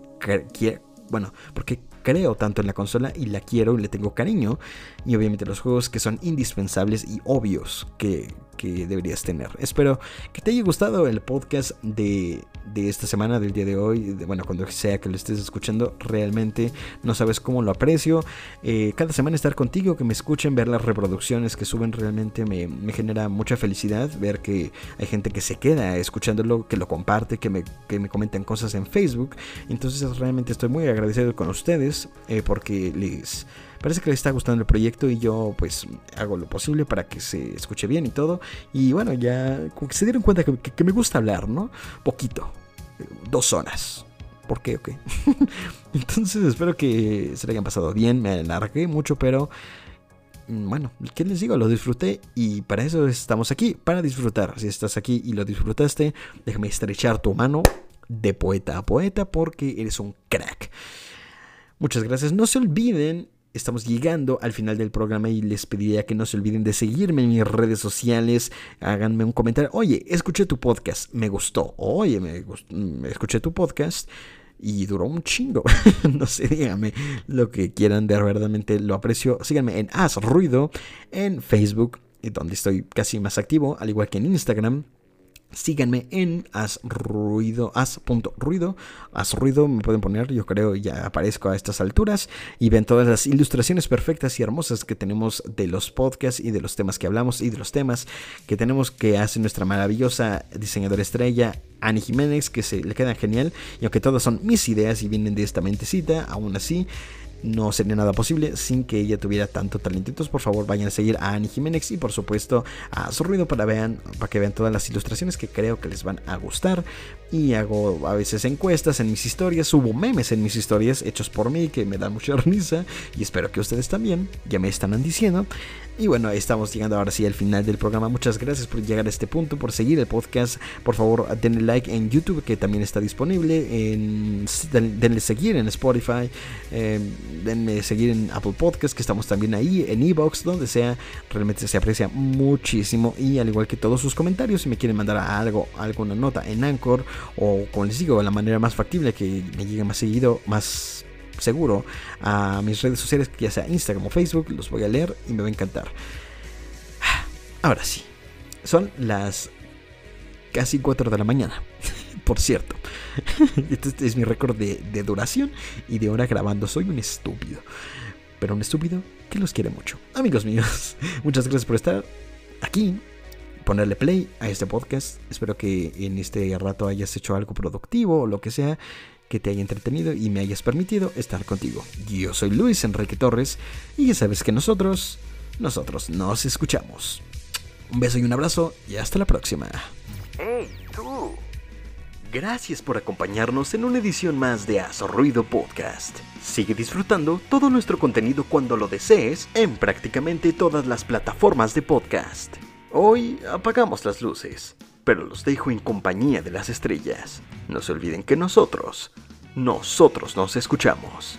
Speaker 1: bueno, porque creo tanto en la consola y la quiero y le tengo cariño. Y obviamente los juegos que son indispensables y obvios que, que deberías tener. Espero que te haya gustado el podcast de, de esta semana, del día de hoy. bueno, cuando sea que lo estés escuchando, realmente no sabes cómo lo aprecio. Eh, cada semana estar contigo, que me escuchen, ver las reproducciones que suben, realmente me, genera mucha felicidad. Ver que hay gente que se queda escuchándolo, que lo comparte, que me, que me comentan cosas en Facebook. Entonces, realmente estoy muy agradecido con ustedes eh, porque les Parece que les está gustando el proyecto y yo pues hago lo posible para que se escuche bien y todo. Y bueno, ya que se dieron cuenta que, me gusta hablar, ¿no? Poquito. Dos horas. ¿Por qué? Ok. (laughs) Entonces espero que se le hayan pasado bien. Me alargué mucho, pero mm, bueno, ¿qué les digo? Lo disfruté y para eso estamos aquí, para disfrutar. Si estás aquí y lo disfrutaste, déjame estrechar tu mano de poeta a poeta porque eres un crack. Muchas gracias. No se olviden estamos llegando al final del programa y les pediría que no se olviden de seguirme en mis redes sociales. Háganme un comentario. Oye, escuché tu podcast, me gustó. Oye, me, mm, escuché tu podcast y duró un chingo. (laughs) no sé, díganme lo que quieran, de verdaderamente lo aprecio. Síganme en Haz Ruido en Facebook, donde estoy casi más activo, al igual que en Instagram. Síganme en Ruido, As.ruido. Ruido me pueden poner, yo creo, ya aparezco a estas alturas. Y ven todas las ilustraciones perfectas y hermosas que tenemos de los podcasts y de los temas que hablamos y de los temas que tenemos que hace nuestra maravillosa diseñadora estrella, Annie Jiménez, que se le quedan genial. Y aunque todas son mis ideas y vienen de esta mentecita, aún así no sería nada posible sin que ella tuviera tanto talento. Por favor, vayan a seguir a Annie Jiménez y, por supuesto, a su ruido para, vean, para que vean todas las ilustraciones que creo que les van a gustar. Y hago a veces encuestas en mis historias, subo memes en mis historias hechos por mí que me dan mucha (laughs) risa y espero que ustedes también, ya me están diciendo. Y bueno, estamos llegando ahora sí al final del programa. Muchas gracias por llegar a este punto, por seguir el podcast. Por favor, denle like en YouTube, que también está disponible. En, denle seguir en Spotify. Eh, denle seguir en Apple Podcast, que estamos también ahí, en Evox, donde sea. Realmente se aprecia muchísimo. Y al igual que todos sus comentarios, si me quieren mandar algo, alguna nota en Anchor, o como les digo, la manera más factible que me llegue más seguido, más seguro a mis redes sociales, ya sea Instagram o Facebook, los voy a leer y me va a encantar. Ahora sí, son las casi 4 de la mañana. (laughs) por cierto. (laughs) Este es mi récord de, de duración y de hora grabando. Soy un estúpido. Pero un estúpido que los quiere mucho. Amigos míos, (laughs) muchas gracias por estar aquí ponerle play a este podcast. Espero que en este rato hayas hecho algo productivo o lo que sea que te haya entretenido y me hayas permitido estar contigo. Yo soy Luis Enrique Torres y ya sabes que nosotros, nosotros nos escuchamos. Un beso y un abrazo y hasta la próxima. ¡Hey, tú! Gracias por acompañarnos en una edición más de Haz Ruido Podcast. Sigue disfrutando todo nuestro contenido cuando lo desees en prácticamente todas las plataformas de podcast. Hoy apagamos las luces, pero los dejo en compañía de las estrellas. No se olviden que nosotros, nosotros nos escuchamos.